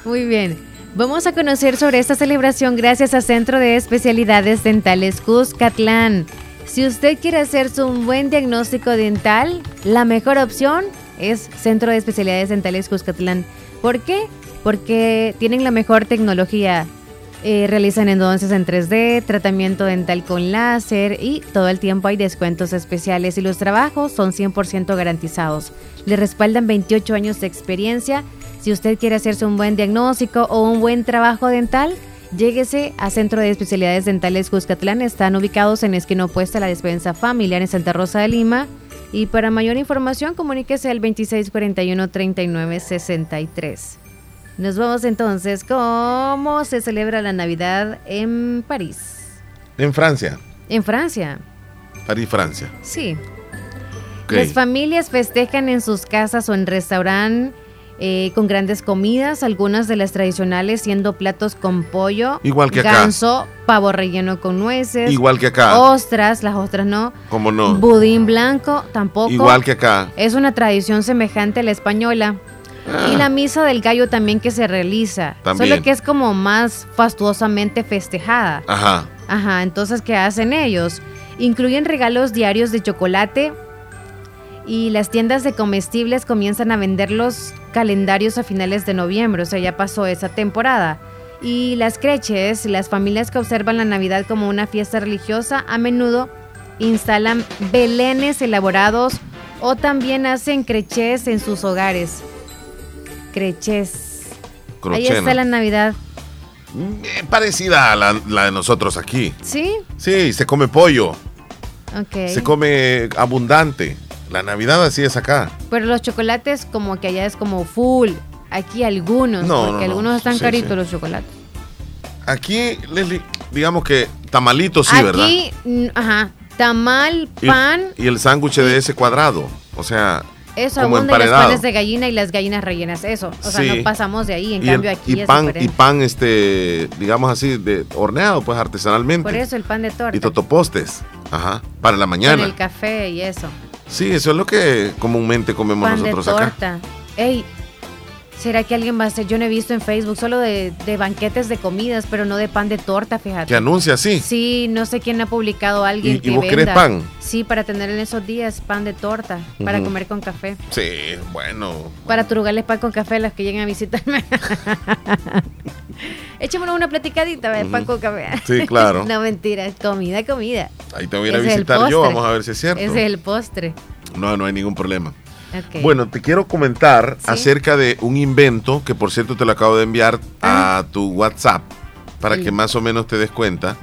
Muy bien. Vamos a conocer sobre esta celebración gracias a Centro de Especialidades Dentales Cuscatlán. Si usted quiere hacerse un buen diagnóstico dental, la mejor opción es Centro de Especialidades Dentales Cuscatlán. ¿Por qué? Porque tienen la mejor tecnología. Eh, realizan endodoncias en 3D, tratamiento dental con láser y todo el tiempo hay descuentos especiales y los trabajos son 100% garantizados. Le respaldan 28 años de experiencia. Si usted quiere hacerse un buen diagnóstico o un buen trabajo dental, lléguese a Centro de Especialidades Dentales Cuscatlán. Están ubicados en esquina opuesta a la despensa familiar en Santa Rosa de Lima. Y para mayor información, comuníquese al 2641-3963. Nos vamos entonces. ¿Cómo se celebra la Navidad en París? En Francia. En Francia. París, Francia. Sí. Las familias festejan en sus casas o en restaurante eh, con grandes comidas, algunas de las tradicionales siendo platos con pollo, Igual que acá. ganso, pavo relleno con nueces, Igual que acá. ostras, las ostras no, ¿Cómo no? budín blanco tampoco. Igual que acá. Es una tradición semejante a la española. Y la misa del gallo también que se realiza, También. solo que es como más fastuosamente festejada. Ajá. Ajá, entonces, ¿qué hacen ellos? Incluyen regalos diarios de chocolate y las tiendas de comestibles comienzan a vender los calendarios a finales de noviembre, o sea, ya pasó esa temporada. Y las creches, las familias que observan la Navidad como una fiesta religiosa, a menudo instalan belenes elaborados o también hacen creches en sus hogares. Creches. Ahí Crochena. está la Navidad. Eh, parecida a la, la de nosotros aquí. ¿Sí? Sí, se come pollo, se come abundante. La Navidad así es acá. Pero los chocolates como que allá es como full. Aquí algunos, No, porque no, no. algunos están Sí, caritos sí. los chocolates. Aquí, Leslie, digamos que tamalito sí, ¿verdad? Aquí, ajá, tamal, pan, Y, el sándwich de ese cuadrado. O sea, eso como abunda y los emparedado. panes de gallina y las gallinas rellenas, eso. O sea, Sí. no pasamos de ahí, en y, el- cambio aquí y es pan, y pan, este, digamos así, de horneado, pues artesanalmente. Por eso el pan de torta. y totopostes. Ajá. Para la Con mañana. el café y eso. Sí, eso es lo que comúnmente comemos pan de nosotros acá. Ey, ¿será que alguien va a hacer? Yo no he visto en Facebook solo de, de banquetes de comidas, pero no de pan de torta, fíjate. Que anuncia así. Sí, no sé quién ha publicado alguien ¿Y- y que vos querés pan? Sí, para tener en esos días pan de torta, para comer con café. Sí, bueno. Para turugarles pan con café a los que lleguen a visitarme. Echémonos una platicadita de pan Ujú. con café. Sí, claro. no, mentira, comida, comida. Ahí te voy a ir a visitar yo, vamos a ver si es cierto. Ese es el postre. No, no hay ningún problema. Bueno, te quiero comentar Sí. acerca de un invento que por cierto te lo acabo de enviar a tu WhatsApp para Sí. que más o menos te des cuenta.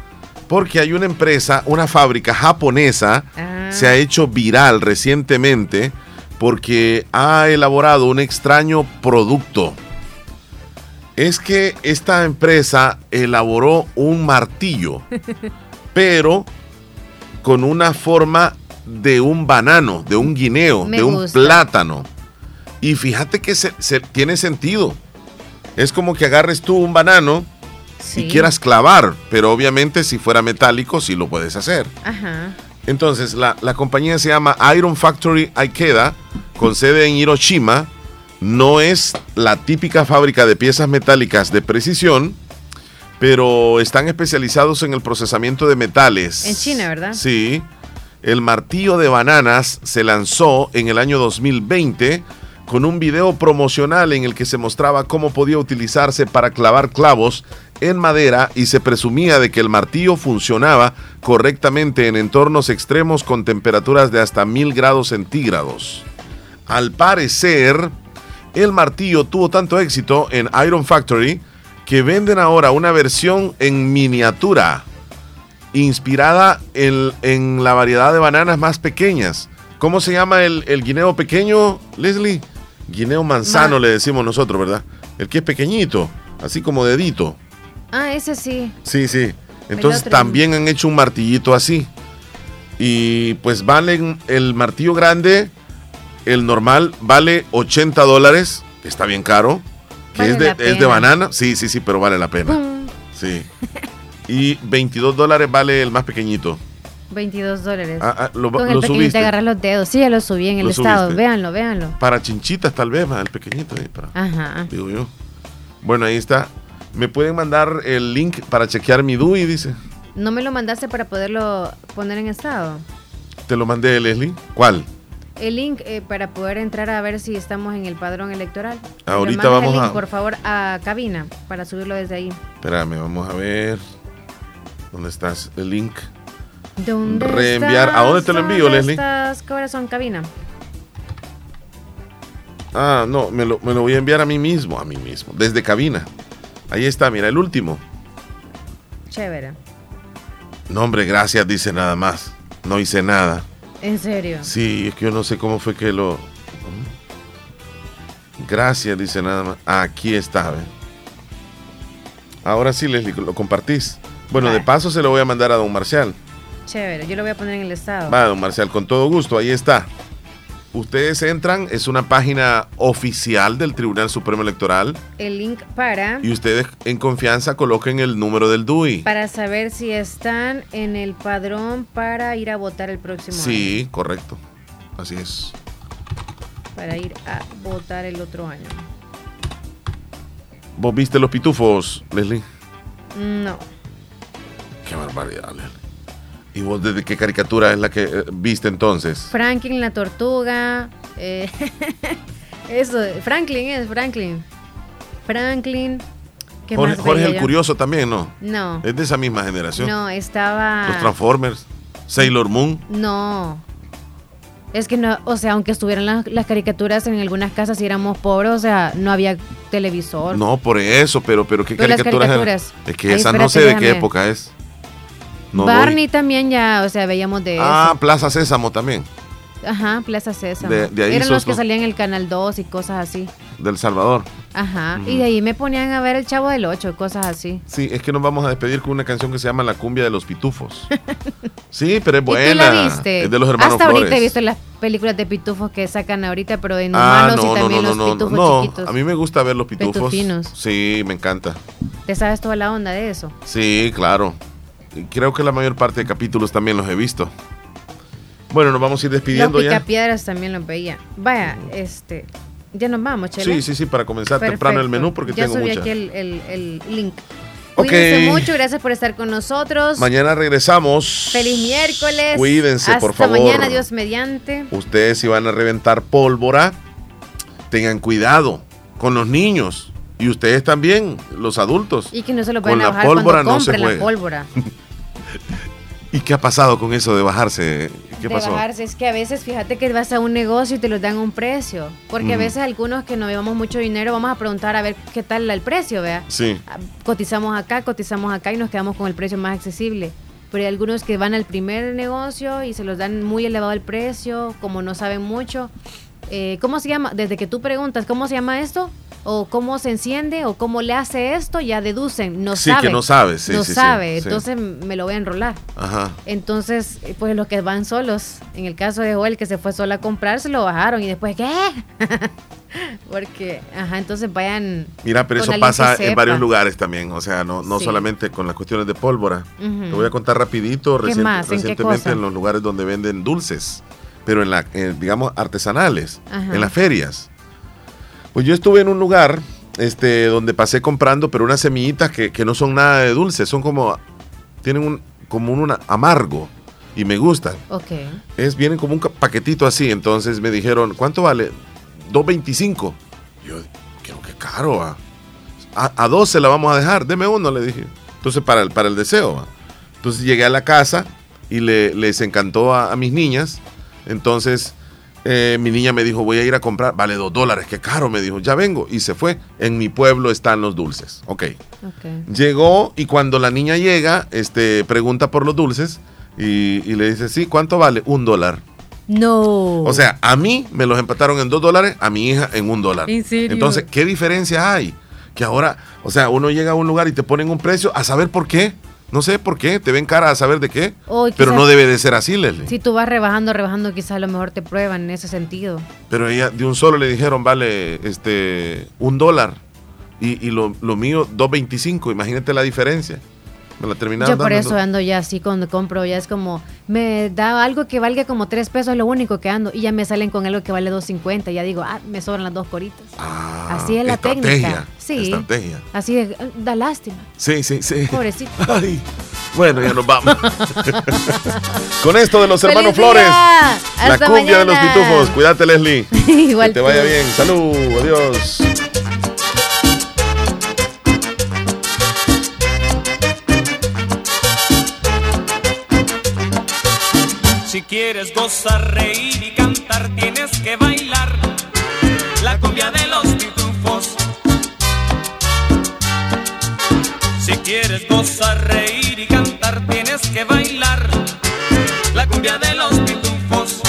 Porque hay una empresa, una fábrica japonesa, Ah. se ha hecho viral recientemente porque ha elaborado un extraño producto. Es que esta empresa elaboró un martillo, pero con una forma de un banano, de un guineo, Me de un gusta. plátano. Y fíjate que se, se- tiene sentido. Es como que agarres tú un banano Sí. y quieras clavar, pero obviamente si fuera metálico sí lo puedes hacer. Ajá. Entonces, la, la compañía se llama Iron Factory Ikeda, con sede en Hiroshima. No es la típica fábrica de piezas metálicas de precisión, pero están especializados en el procesamiento de metales. En China, ¿verdad? Sí. El martillo de bananas se lanzó en el año 2020 con un video promocional en el que se mostraba cómo podía utilizarse para clavar clavos en madera y se presumía de que el martillo funcionaba correctamente en entornos extremos con temperaturas de hasta 1000 grados centígrados. Al parecer, el martillo tuvo tanto éxito en Iron Factory que venden ahora una versión en miniatura inspirada en, en la variedad de bananas más pequeñas. ¿Cómo se llama el, el guineo pequeño, Leslie? Guineo manzano Ma- le decimos nosotros, ¿verdad? El que es pequeñito, así como dedito. Ah, ese sí. Sí, sí. Entonces también han hecho un martillito así. Y pues valen el martillo grande, el normal vale 80 dólares, está bien caro. Que Vale es, de, es de banana. Sí, sí, sí, pero vale la pena. Pum. Sí. Y 22 dólares vale el más pequeñito. 22 dólares. Ah, ah, lo, Con lo el pequeño subiste. te agarras los dedos. Sí, ya lo subí en el Lo estado. subiste. Véanlo, véanlo. Para chinchitas tal vez, más el pequeñito. ahí, para, Ajá. digo yo. Bueno, ahí está. ¿Me pueden mandar el link para chequear mi DUI? Dice. ¿No me lo mandaste para poderlo poner en estado? Te lo mandé, Leslie. ¿Cuál? El link eh, para poder entrar a ver si estamos en el padrón electoral. Lo Ahorita mandas el vamos link, a- por favor, a cabina para subirlo desde ahí. Espérame, vamos a ver. ¿Dónde estás? El link. ¿Dónde Reenviar. ¿A dónde te lo envío, ¿Dónde Leslie? estás? Corazón, cabina. Ah, no, me lo, me lo voy a enviar a mí mismo, a mí mismo, desde cabina. Ahí está, mira, el último. Chévere. No, hombre, gracias, dice nada más. No hice nada. ¿En serio? Sí, es que yo no sé cómo fue que lo... Gracias, dice nada más. Aquí está, ¿ve? Ahora sí, Leslie, lo compartís. Bueno, de paso se lo voy a mandar a don Marcial. Chévere, yo lo voy a poner en el estado. Va, don Marcial, con todo gusto, ahí está. Ustedes entran, es una página oficial del Tribunal Supremo Electoral El link para... y ustedes en confianza coloquen el número del DUI. Para saber si están en el padrón para ir a votar el próximo año. Sí, correcto. Así es. Para ir a votar el otro año. ¿Vos viste los pitufos, Leslie? No. Qué barbaridad. ¿Y vos desde qué caricatura es la que eh, viste entonces? Franklin la tortuga. eh, eso, Franklin es Franklin. Franklin. ¿Qué Jorge, más Jorge el yo? Curioso también, ¿no? No. Es de esa misma generación. No, estaba. Los Transformers, Sailor Moon. No. Es que no, o sea, aunque estuvieran las, las caricaturas en algunas casas y éramos pobres, o sea, no había televisor. No, por eso, pero, pero ¿qué caricaturas eran? caricaturas. Es que Ay, esa no sé de qué época es. No Barney también ya, o sea, veíamos de. Ah, eso. Plaza Sésamo también, Ajá, Plaza Sésamo. De- de ahí Eran los que salían en el Canal 2 y cosas así. del Salvador. Ajá. Y de ahí me ponían a ver el Chavo del 8, cosas así. Sí, es que nos vamos a despedir con una canción que se llama La cumbia de los pitufos. Sí, pero es buena. ¿Y tú la viste? Es de los hermanos Hasta ahorita he visto las películas de pitufos que sacan ahorita, pero en Ah, humanos no, y también no, los no, pitufos no. chiquitos. A mí me gusta ver los pitufos. Petufinos. Sí, me encanta. ¿Te sabes toda la onda de eso? Sí, claro. Creo que la mayor parte de capítulos también los he visto. Bueno, nos vamos a ir despidiendo los ya. picapiedras también los veía. Vaya, este... Ya nos vamos, Chele. Sí, sí, sí, para comenzar temprano el Perfecto. menú porque ya tengo subí aquí el, el- el link. Ok. Cuídense mucho, gracias por estar con nosotros. Mañana regresamos. Feliz miércoles. Cuídense, por Hasta favor. mañana, Dios mediante. Ustedes si van a reventar pólvora, tengan cuidado con los niños. Y ustedes también, los adultos. Y que no se lo Con vayan a la pólvora cuando no se compren la pólvora. ¿Y qué ha pasado con eso de bajarse? ¿Qué de pasó? bajarse. Es que a veces, fíjate que vas a un negocio y te los dan a un precio. Porque a veces algunos que no llevamos mucho dinero vamos a preguntar a ver qué tal el precio, vea. Sí. Cotizamos acá, cotizamos acá y nos quedamos con el precio más accesible. Pero hay algunos que van al primer negocio y se los dan muy elevado el precio, como no saben mucho. Eh, ¿Cómo se llama? Desde que tú preguntas, ¿cómo se llama esto? O cómo se enciende, o cómo le hace esto, ya deducen. No Sí, sabe. que no sabe, sí, no sí, sabe. sí. Entonces me lo voy a enrolar. Ajá. Entonces, pues los que van solos, en el caso de Joel que se fue solo a comprar, se lo bajaron y después, ¿qué? Porque, ajá, entonces vayan. Mira, pero eso pasa en varios lugares también, o sea, no, no solamente con las cuestiones de pólvora. Te voy a contar rapidito. ¿En recientemente en los lugares donde venden dulces, pero en la, eh, digamos, artesanales, Ajá. en las ferias. Pues yo estuve en un lugar este, donde pasé comprando, pero unas semillitas que, que no son nada de dulces, son como, tienen un, como un amargo y me gustan. Ok. Es, vienen como un paquetito así, entonces me dijeron, ¿cuánto vale? 2.25. Yo, creo que caro, va. A, a dos se la vamos a dejar, deme uno, le dije. Entonces, para el, para el deseo. va. Entonces llegué a la casa y le- les encantó a, a mis niñas. Entonces, eh, mi niña me dijo, voy a ir a comprar, vale dos dólares, qué caro, me dijo, ya vengo. Y se fue. En mi pueblo están los dulces. Ok. Ok. Llegó y cuando la niña llega, este, pregunta por los dulces y, y le dice, sí, ¿cuánto vale? Un dólar. No. O sea, a mí me los empataron en dos dólares, a mi hija en un dólar. ¿En serio? Entonces, ¿qué diferencia hay? Que ahora, o sea, uno llega a un lugar y te ponen un precio a saber por qué. No sé por qué, te ven cara a saber de qué. Pero no debe de ser así, Leslie. Si tú vas rebajando, rebajando, quizás a lo mejor te prueban en ese sentido. Pero ella de un solo le dijeron, vale, este, un dólar. Y, y lo, lo mío, 2.25. Imagínate la diferencia. Me la terminaron Yo por dando eso ando ya así cuando compro, ya es como, me da algo que valga como tres pesos, es lo único que ando, y ya me salen con algo que vale 2.50, ya digo, ah, me sobran las dos coritas. así es la Ah, técnica. Sí. estrategia. Así es, da lástima. Sí, sí, sí. Pobrecito. Ay, bueno, ya nos vamos. Con esto de los hermanos ¡Feliz Flores. día! La Hasta cumbia de los mañana. pitufos. Cuídate, Leslie. Igual que te vaya bien. Salud. Adiós. Si quieres gozar, reír y cantar, tienes que bailar la cumbia de los pitufos. Si quieres gozar, reír y cantar, tienes que bailar la cumbia de los pitufos.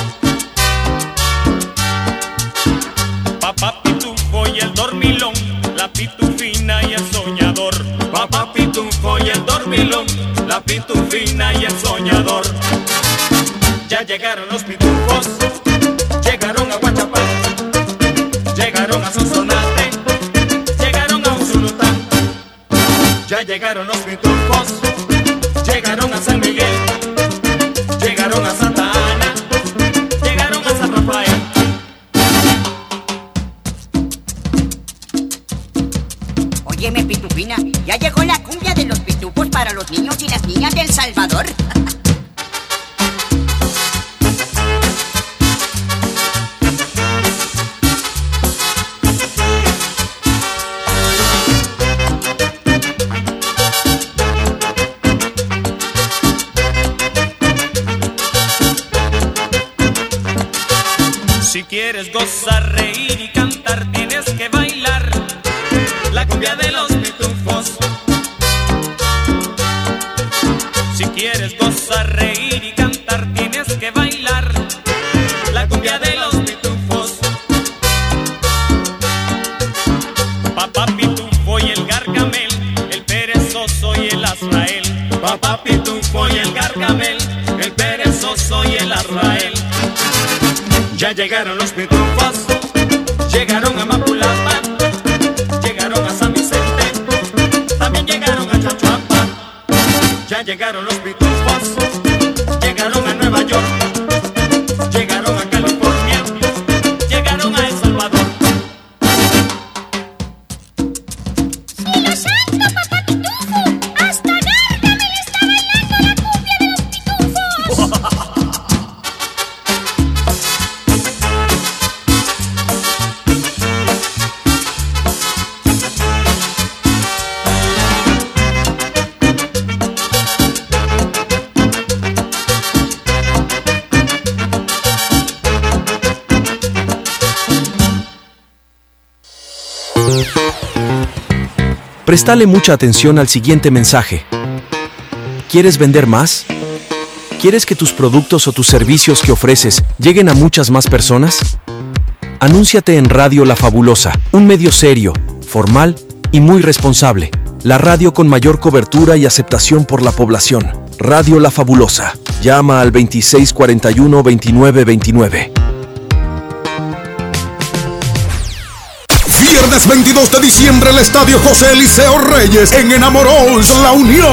Papá pitufo y el dormilón, la pitufina y el soñador. Papá pitufo y el dormilón, la pitufina y el soñador. Llegaron llegaron los Prestale mucha atención al siguiente mensaje. ¿Quieres vender más? ¿Quieres que tus productos o tus servicios que ofreces lleguen a muchas más personas? Anúnciate en Radio La Fabulosa, un medio serio, formal y muy responsable. La radio con mayor cobertura y aceptación por la población. Radio La Fabulosa. Llama al 2641-2929. Viernes 22 de diciembre, el Estadio José Eliseo Reyes en Enamoros, La Unión.